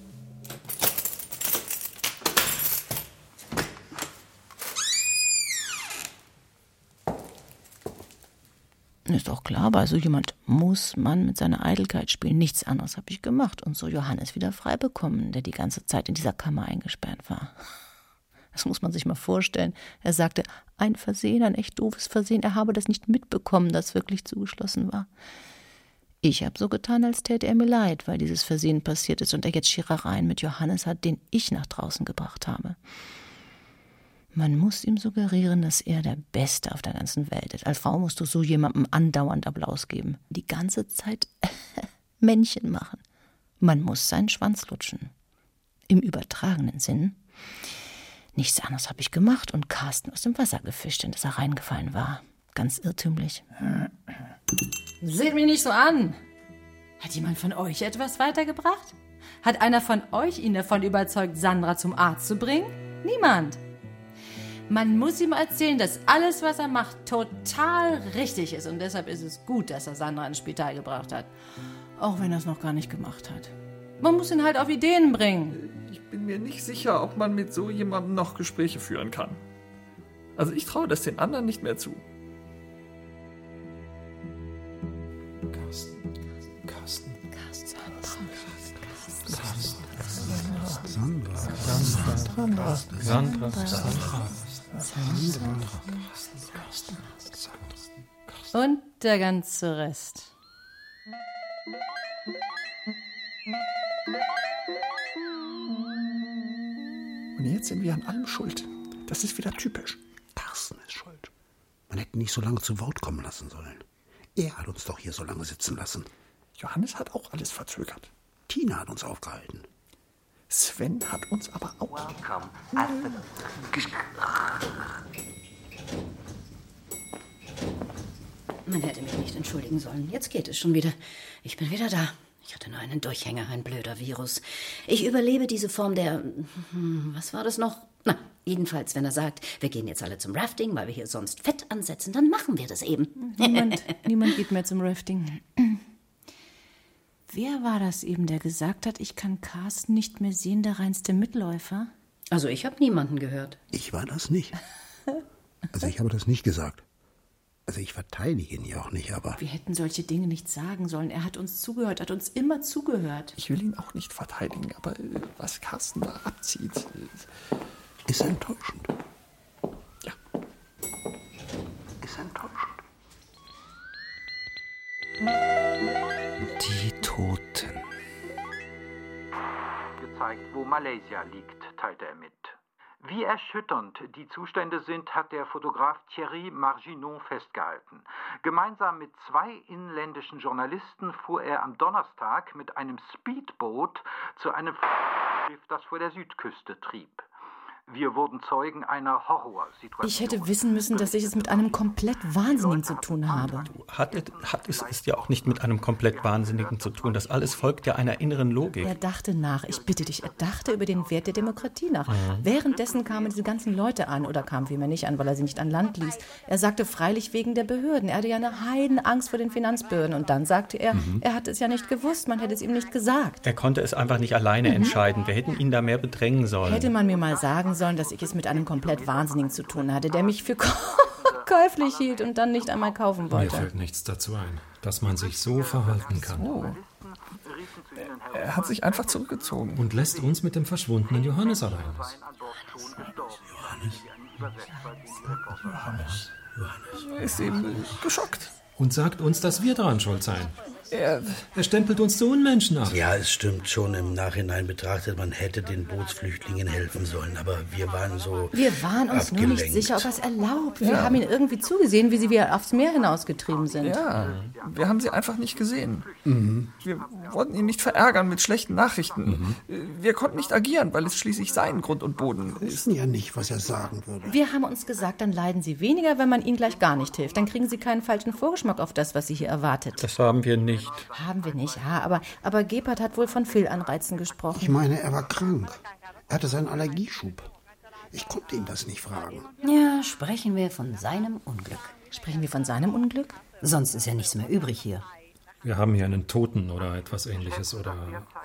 Speaker 10: Ist doch klar, bei so jemand muss man mit seiner Eitelkeit spielen. Nichts anderes habe ich gemacht und so Johannes wieder frei bekommen, der die ganze Zeit in dieser Kammer eingesperrt war. [laughs] Das muss man sich mal vorstellen. Er sagte, ein Versehen, ein echt doofes Versehen, er habe das nicht mitbekommen, das wirklich zugeschlossen war. Ich habe so getan, als täte er mir leid, weil dieses Versehen passiert ist und er jetzt Scherereien mit Johannes hat, den ich nach draußen gebracht habe. Man muss ihm suggerieren, dass er der Beste auf der ganzen Welt ist. Als Frau musst du so jemandem andauernd Applaus geben. Die ganze Zeit [laughs] Männchen machen. Man muss seinen Schwanz lutschen. Im übertragenen Sinn. Nichts anderes habe ich gemacht und Carsten aus dem Wasser gefischt, in das er reingefallen war. Ganz irrtümlich. Seht mich nicht so an. Hat jemand von euch etwas weitergebracht? Hat einer von euch ihn davon überzeugt, Sandra zum Arzt zu bringen? Niemand. Man muss ihm erzählen, dass alles, was er macht, total richtig ist. Und deshalb ist es gut, dass er Sandra ins Spital gebracht hat. Auch wenn er es noch gar nicht gemacht hat. Man muss ihn halt auf Ideen bringen.
Speaker 11: Ich bin mir nicht sicher, ob man mit so jemandem noch Gespräche führen kann. Also ich traue das den anderen nicht mehr zu.
Speaker 8: Carsten. Carsten.
Speaker 4: Sandra.
Speaker 12: Sandra. Sandra. Sandra.
Speaker 10: Und der ganze Rest.
Speaker 13: Und jetzt sind wir an allem schuld. Das ist wieder typisch. Carsten ist schuld. Man hätte nicht so lange zu Wort kommen lassen sollen. Er hat uns doch hier so lange sitzen lassen.
Speaker 11: Johannes hat auch alles verzögert.
Speaker 13: Tina hat uns aufgehalten.
Speaker 11: Sven hat uns aber auch.
Speaker 16: Man hätte mich nicht entschuldigen sollen. Jetzt geht es schon wieder. Ich bin wieder da. Ich hatte nur einen Durchhänger, ein blöder Virus. Ich überlebe diese Form der. hm, Was war das noch? Na, jedenfalls, wenn er sagt, wir gehen jetzt alle zum Rafting, weil wir hier sonst Fett ansetzen, dann machen wir das eben.
Speaker 10: Niemand, [laughs] niemand geht mehr zum Rafting. Wer war das eben, der gesagt hat, ich kann Carsten nicht mehr sehen, der reinste Mitläufer?
Speaker 16: Also ich habe niemanden gehört.
Speaker 13: Ich war das nicht. [laughs] Also ich habe das nicht gesagt. Also ich verteidige ihn ja auch nicht, aber
Speaker 10: Wir hätten solche Dinge nicht sagen sollen. Er hat uns zugehört, hat uns immer zugehört.
Speaker 11: Ich will ihn auch nicht verteidigen, aber äh, was Carsten da abzieht. äh,
Speaker 13: ist enttäuschend.
Speaker 3: ist enttäuschend.
Speaker 8: Die Toten.
Speaker 15: gezeigt, wo Malaysia liegt, teilte er mit. Wie erschütternd die Zustände sind, hat der Fotograf Thierry Marginon festgehalten. Gemeinsam mit zwei inländischen Journalisten fuhr er am Donnerstag mit einem Speedboot zu einem Schiff, das vor der Südküste trieb. Wir wurden Zeugen einer Horrorsituation.
Speaker 10: Ich hätte wissen müssen, dass ich es mit einem komplett Wahnsinnigen zu tun habe.
Speaker 12: Hat, hat es ist ja auch nicht mit einem komplett Wahnsinnigen zu tun. Das alles folgt ja einer inneren Logik.
Speaker 10: Er dachte nach, ich bitte dich, er dachte über den Wert der Demokratie nach.
Speaker 12: Mhm.
Speaker 10: Währenddessen kamen diese ganzen Leute an, oder kamen vielmehr nicht an, weil er sie nicht an Land ließ. Er sagte freilich wegen der Behörden. Er hatte ja eine Heidenangst vor den Finanzbehörden. Und dann sagte er,
Speaker 12: Mhm.
Speaker 10: er hat es ja nicht gewusst, man hätte es ihm nicht gesagt.
Speaker 12: Er konnte es einfach nicht alleine entscheiden. Wir hätten ihn da mehr bedrängen sollen.
Speaker 10: Hätte man mir mal sagen sollen, dass ich es mit einem komplett Wahnsinnigen zu tun hatte, der mich für käuflich hielt und dann nicht einmal kaufen
Speaker 8: Mir
Speaker 10: wollte.
Speaker 8: fällt nichts dazu ein, dass man sich so verhalten kann.
Speaker 11: Er hat sich einfach zurückgezogen.
Speaker 8: Und lässt uns mit dem verschwundenen Johannes allein.
Speaker 11: Johannes. Er ist eben geschockt.
Speaker 8: Und sagt uns, dass wir daran schuld seien.
Speaker 11: Er,
Speaker 8: er stempelt uns zu Unmenschen ab.
Speaker 4: Ja, es stimmt schon. Im Nachhinein betrachtet, man hätte den Bootsflüchtlingen helfen sollen. Aber wir waren so.
Speaker 10: Wir waren uns nur nicht sicher, ob er es erlaubt. Wir haben ihn irgendwie zugesehen, wie sie wieder aufs Meer hinausgetrieben sind.
Speaker 11: Ja, wir haben sie einfach nicht gesehen. Wir wollten ihn nicht verärgern mit schlechten Nachrichten. Wir konnten nicht agieren, weil es schließlich sein Grund und Boden
Speaker 13: Wir wissen ja nicht, was er sagen würde.
Speaker 10: Wir haben uns gesagt, dann leiden sie weniger, wenn man ihnen gleich gar nicht hilft. Dann kriegen sie keinen falschen Vorgeschmack auf das, was sie hier erwartet.
Speaker 12: Das haben wir nicht.
Speaker 10: Haben wir nicht, ja. Aber, aber Gebhardt hat wohl von Fehlanreizen gesprochen.
Speaker 13: Ich meine, er war krank. Er hatte seinen Allergieschub. Ich konnte ihn das nicht fragen.
Speaker 16: Ja, sprechen wir von seinem Unglück.
Speaker 10: Sprechen wir von seinem Unglück?
Speaker 16: Sonst ist ja nichts mehr übrig hier.
Speaker 8: Wir haben hier einen Toten oder etwas ähnliches oder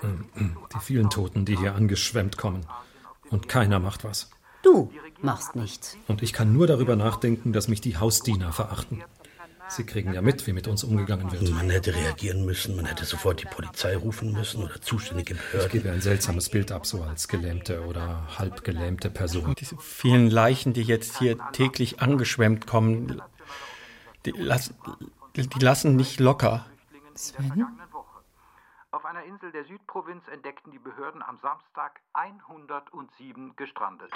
Speaker 8: äh, äh, die vielen Toten, die hier angeschwemmt kommen. Und keiner macht was.
Speaker 16: Du machst nichts.
Speaker 8: Und ich kann nur darüber nachdenken, dass mich die Hausdiener verachten. Sie kriegen ja mit, wie mit uns umgegangen wird.
Speaker 4: Man hätte reagieren müssen, man hätte sofort die Polizei rufen müssen oder zuständige
Speaker 8: Ich
Speaker 4: Behörden.
Speaker 8: gebe ein seltsames Bild ab, so als gelähmte oder halbgelähmte Person.
Speaker 12: Diese vielen Leichen, die jetzt hier täglich angeschwemmt kommen, die lassen, die lassen nicht locker.
Speaker 10: Sven?
Speaker 15: Auf einer Insel der Südprovinz entdeckten die Behörden am Samstag 107 gestrandet.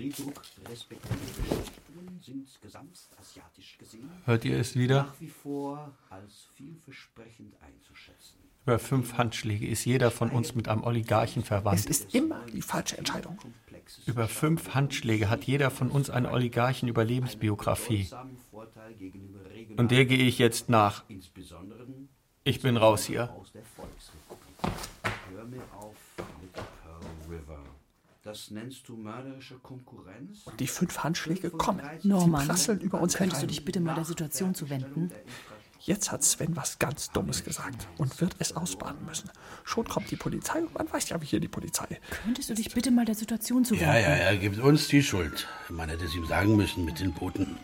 Speaker 2: Industriedruck respektive Beschichtungen sind gesamtasiatisch gesehen
Speaker 12: Hört ihr es wieder?
Speaker 2: nach wie vor als vielversprechend einzuschätzen.
Speaker 12: Über fünf Handschläge ist jeder von uns mit einem Oligarchen verwandt.
Speaker 11: Es ist immer die falsche Entscheidung.
Speaker 12: Über fünf Handschläge hat jeder von uns eine Oligarchen-Überlebensbiografie. Und der gehe ich jetzt nach. Ich bin raus hier.
Speaker 2: Das nennst du mörderische Konkurrenz?
Speaker 11: Die fünf Handschläge kommen.
Speaker 14: Norman,
Speaker 11: Sie prasseln über uns
Speaker 14: könntest du dich bitte mal der Situation zuwenden?
Speaker 11: Jetzt hat Sven was ganz Dummes gesagt und wird es ausbaden müssen. Schon kommt die Polizei und man weiß ja, wie hier die Polizei.
Speaker 14: Könntest du dich bitte mal der Situation zuwenden?
Speaker 4: Ja, ja, er gibt uns die Schuld. Man hätte es ihm sagen müssen mit den Booten.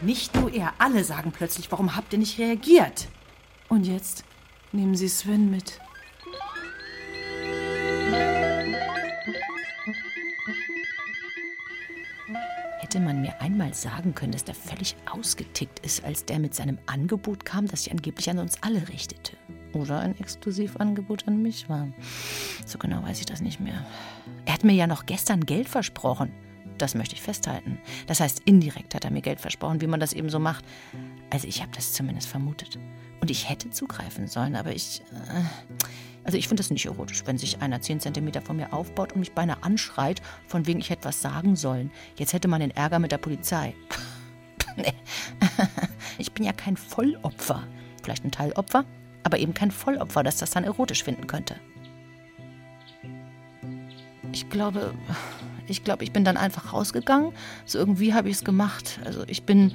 Speaker 14: Nicht nur er, alle sagen plötzlich, warum habt ihr nicht reagiert? Und jetzt nehmen Sie Sven mit.
Speaker 10: Hätte man mir einmal sagen können, dass der völlig ausgetickt ist, als der mit seinem Angebot kam, das sich angeblich an uns alle richtete. Oder ein Exklusivangebot an mich war. So genau weiß ich das nicht mehr. Er hat mir ja noch gestern Geld versprochen. Das möchte ich festhalten. Das heißt, indirekt hat er mir Geld versprochen, wie man das eben so macht. Also ich habe das zumindest vermutet. Und ich hätte zugreifen sollen, aber ich... Äh, also ich finde das nicht erotisch, wenn sich einer zehn Zentimeter von mir aufbaut und mich beinahe anschreit, von wegen ich hätte was sagen sollen. Jetzt hätte man den Ärger mit der Polizei. [laughs] nee. [laughs] Ich bin ja kein Vollopfer. Vielleicht ein Teilopfer, aber eben kein Vollopfer, das das dann erotisch finden könnte. Ich glaube, ich glaube, ich bin dann einfach rausgegangen. So irgendwie habe ich es gemacht. Also ich bin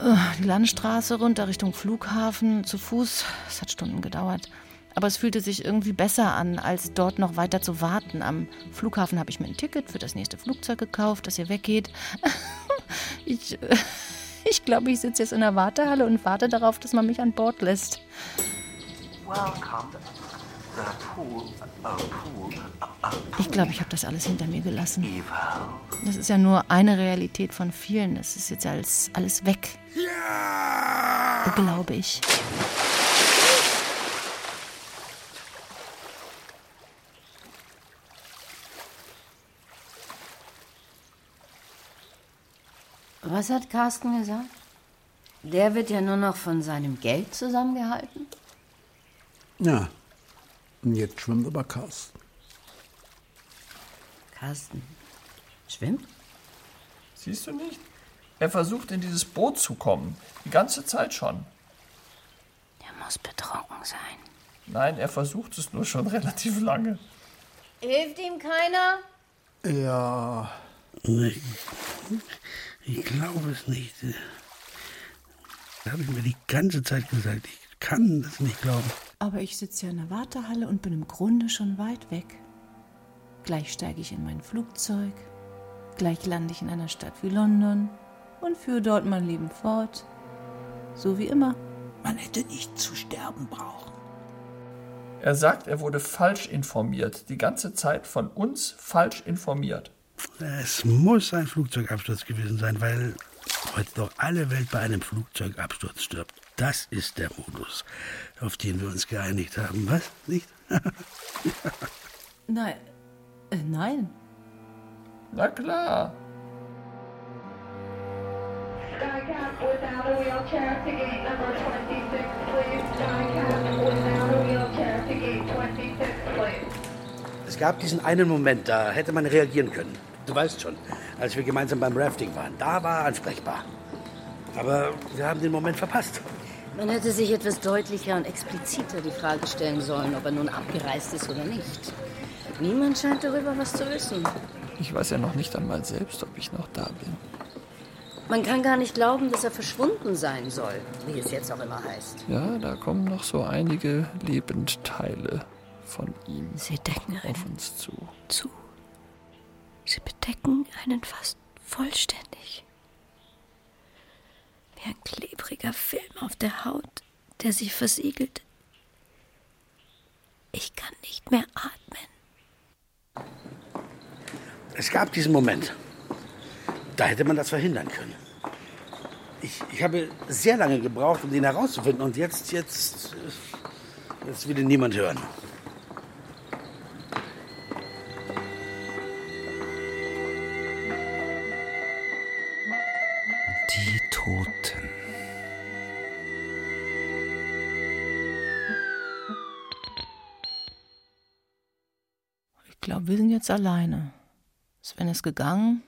Speaker 10: äh, die Landstraße runter Richtung Flughafen zu Fuß. Es hat Stunden gedauert. Aber es fühlte sich irgendwie besser an, als dort noch weiter zu warten. Am Flughafen habe ich mir ein Ticket für das nächste Flugzeug gekauft, das hier weggeht. [laughs] Ich, äh, ich glaube, ich sitze jetzt in der Wartehalle und warte darauf, dass man mich an Bord lässt. Ich glaube, ich habe das alles hinter mir gelassen. Das ist ja nur eine Realität von vielen. Es ist jetzt alles, alles weg. Glaube ich.
Speaker 16: Was hat Carsten gesagt? Der wird ja nur noch von seinem Geld zusammengehalten?
Speaker 13: Ja. Und jetzt schwimmt aber Carsten.
Speaker 16: Carsten schwimmt?
Speaker 11: Siehst du nicht? Er versucht in dieses Boot zu kommen. Die ganze Zeit schon.
Speaker 16: Er muss betrunken sein.
Speaker 11: Nein, er versucht es nur schon [laughs] relativ lange.
Speaker 16: Hilft ihm keiner?
Speaker 13: Ja.
Speaker 4: Ich, ich glaube es nicht. Da habe ich mir die ganze Zeit gesagt, ich kann das nicht glauben.
Speaker 14: Aber ich sitze ja in der Wartehalle und bin im Grunde schon weit weg. Gleich steige ich in mein Flugzeug, gleich lande ich in einer Stadt wie London und führe dort mein Leben fort. So wie immer.
Speaker 17: Man hätte nicht zu sterben brauchen.
Speaker 11: Er sagt, er wurde falsch informiert. Die ganze Zeit von uns falsch informiert.
Speaker 4: Es muss ein Flugzeugabsturz gewesen sein, weil heute doch alle Welt bei einem Flugzeugabsturz stirbt. Das ist der Modus, auf den wir uns geeinigt haben. Was? Nicht?
Speaker 14: Nein. Äh, nein.
Speaker 11: Na klar.
Speaker 18: Skycap without a wheelchair to gate number 26, please. Skycap without a wheelchair to gate 26, please.
Speaker 4: Es gab diesen einen Moment, da hätte man reagieren können. Du weißt schon, als wir gemeinsam beim Rafting waren. Da war er ansprechbar. Aber wir haben den Moment verpasst.
Speaker 6: Man hätte sich etwas deutlicher und expliziter die Frage stellen sollen, ob er nun abgereist ist oder nicht. Niemand scheint darüber was zu wissen.
Speaker 11: Ich weiß ja noch nicht einmal selbst, ob ich noch da bin.
Speaker 6: Man kann gar nicht glauben, dass er verschwunden sein soll, wie es jetzt auch immer heißt.
Speaker 11: Ja, da kommen noch so einige Lebendteile von ihm
Speaker 6: Sie decken
Speaker 11: auf uns zu.
Speaker 6: zu. Sie bedecken einen fast vollständig. Wie ein klebriger Film auf der Haut, der sich versiegelt. Ich kann nicht mehr atmen.
Speaker 4: Es gab diesen Moment. Da hätte man das verhindern können. Ich, ich habe sehr lange gebraucht, um den herauszufinden. Und jetzt, jetzt, äh, jetzt will ihn niemand hören.
Speaker 17: Toten.
Speaker 14: Ich glaube, wir sind jetzt alleine. Sven ist gegangen.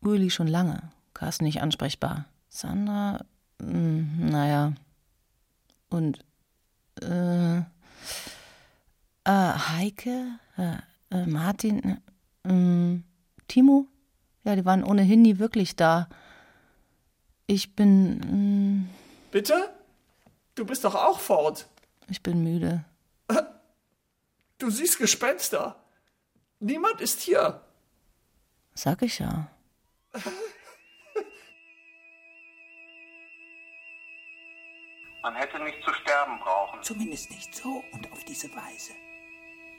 Speaker 14: Uli schon lange. Carsten nicht ansprechbar. Sandra, mh, naja. Und, äh, äh, Heike, äh, äh, Martin, äh, Timo? Ja, die waren ohnehin nie wirklich da. Ich bin,
Speaker 11: Bitte? Du bist doch auch fort.
Speaker 14: ich bin müde. [laughs]
Speaker 11: Du siehst Gespenster. Niemand ist hier.
Speaker 14: Sag ich ja. [laughs]
Speaker 3: Man hätte nicht zu sterben brauchen.
Speaker 17: Zumindest nicht so und auf diese Weise.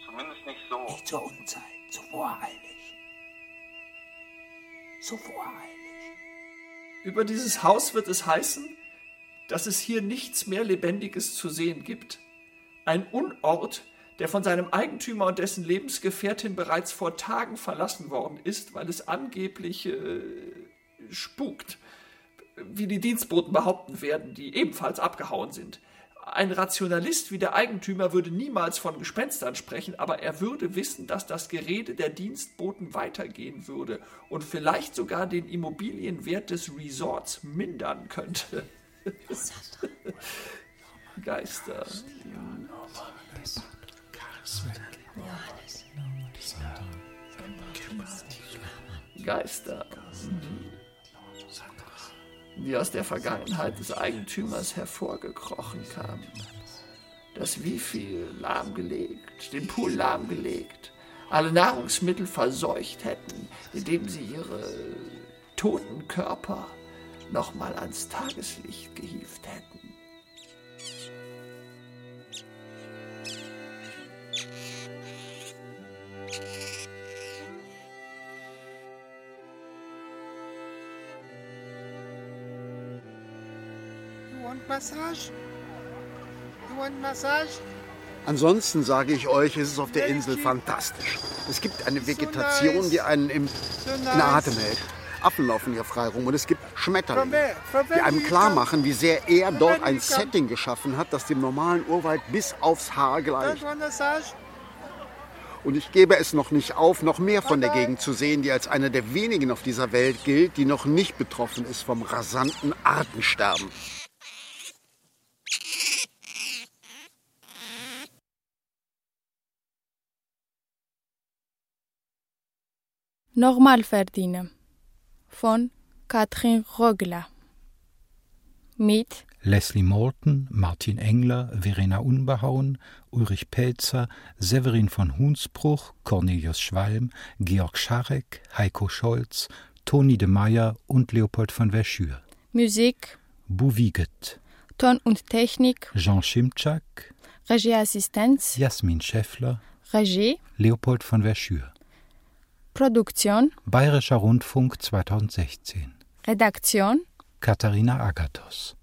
Speaker 3: Zumindest nicht so.
Speaker 17: Nicht zur Unzeit, so voreilig. So voreilig.
Speaker 11: Über dieses Haus wird es heißen, dass es hier nichts mehr Lebendiges zu sehen gibt. Ein Unort, der von seinem Eigentümer und dessen Lebensgefährtin bereits vor Tagen verlassen worden ist, weil es angeblich äh, spukt, wie die Dienstboten behaupten werden, die ebenfalls abgehauen sind. Ein Rationalist wie der Eigentümer würde niemals von Gespenstern sprechen, aber er würde wissen, dass das Gerede der Dienstboten weitergehen würde und vielleicht sogar den Immobilienwert des Resorts mindern könnte. Geister. Geister. Die aus der Vergangenheit des Eigentümers hervorgekrochen kamen. Das Wifi lahmgelegt, den Pool lahmgelegt, alle Nahrungsmittel verseucht hätten, indem sie ihre toten Körper nochmal ans Tageslicht gehievt hätten.
Speaker 19: Want massage? You want massage?
Speaker 13: Ansonsten sage ich euch, ist es auf der Insel fantastisch. Es gibt eine Vegetation, die einen im, in Atem hält. Affen laufen hier frei rum und es gibt Schmetterlinge, die einem klar machen, wie sehr er dort ein Setting geschaffen hat, das dem normalen Urwald bis aufs Haar gleicht. Und ich gebe es noch nicht auf, noch mehr von der Gegend zu sehen, die als eine der wenigen auf dieser Welt gilt, die noch nicht betroffen ist vom rasanten Artensterben.
Speaker 7: Nochmal verdienen. Von Katrin Rögler. Mit
Speaker 20: Leslie Morton, Martin Engler, Verena Unbehauen, Ulrich Pelzer, Severin von Hunsbruch, Cornelius Schwalm, Georg Scharek, Heiko Scholz, Toni de Meyer und Leopold von Verschür.
Speaker 7: Musik,
Speaker 20: Bouviget.
Speaker 7: Ton und Technik
Speaker 20: Jean Schimczak,
Speaker 7: Regieassistenz
Speaker 20: Jasmin Schäffler,
Speaker 7: Regie
Speaker 20: Leopold von Verschür.
Speaker 7: Produktion
Speaker 20: Bayerischer Rundfunk 2016.
Speaker 7: Redaktion
Speaker 20: Katharina Agathos.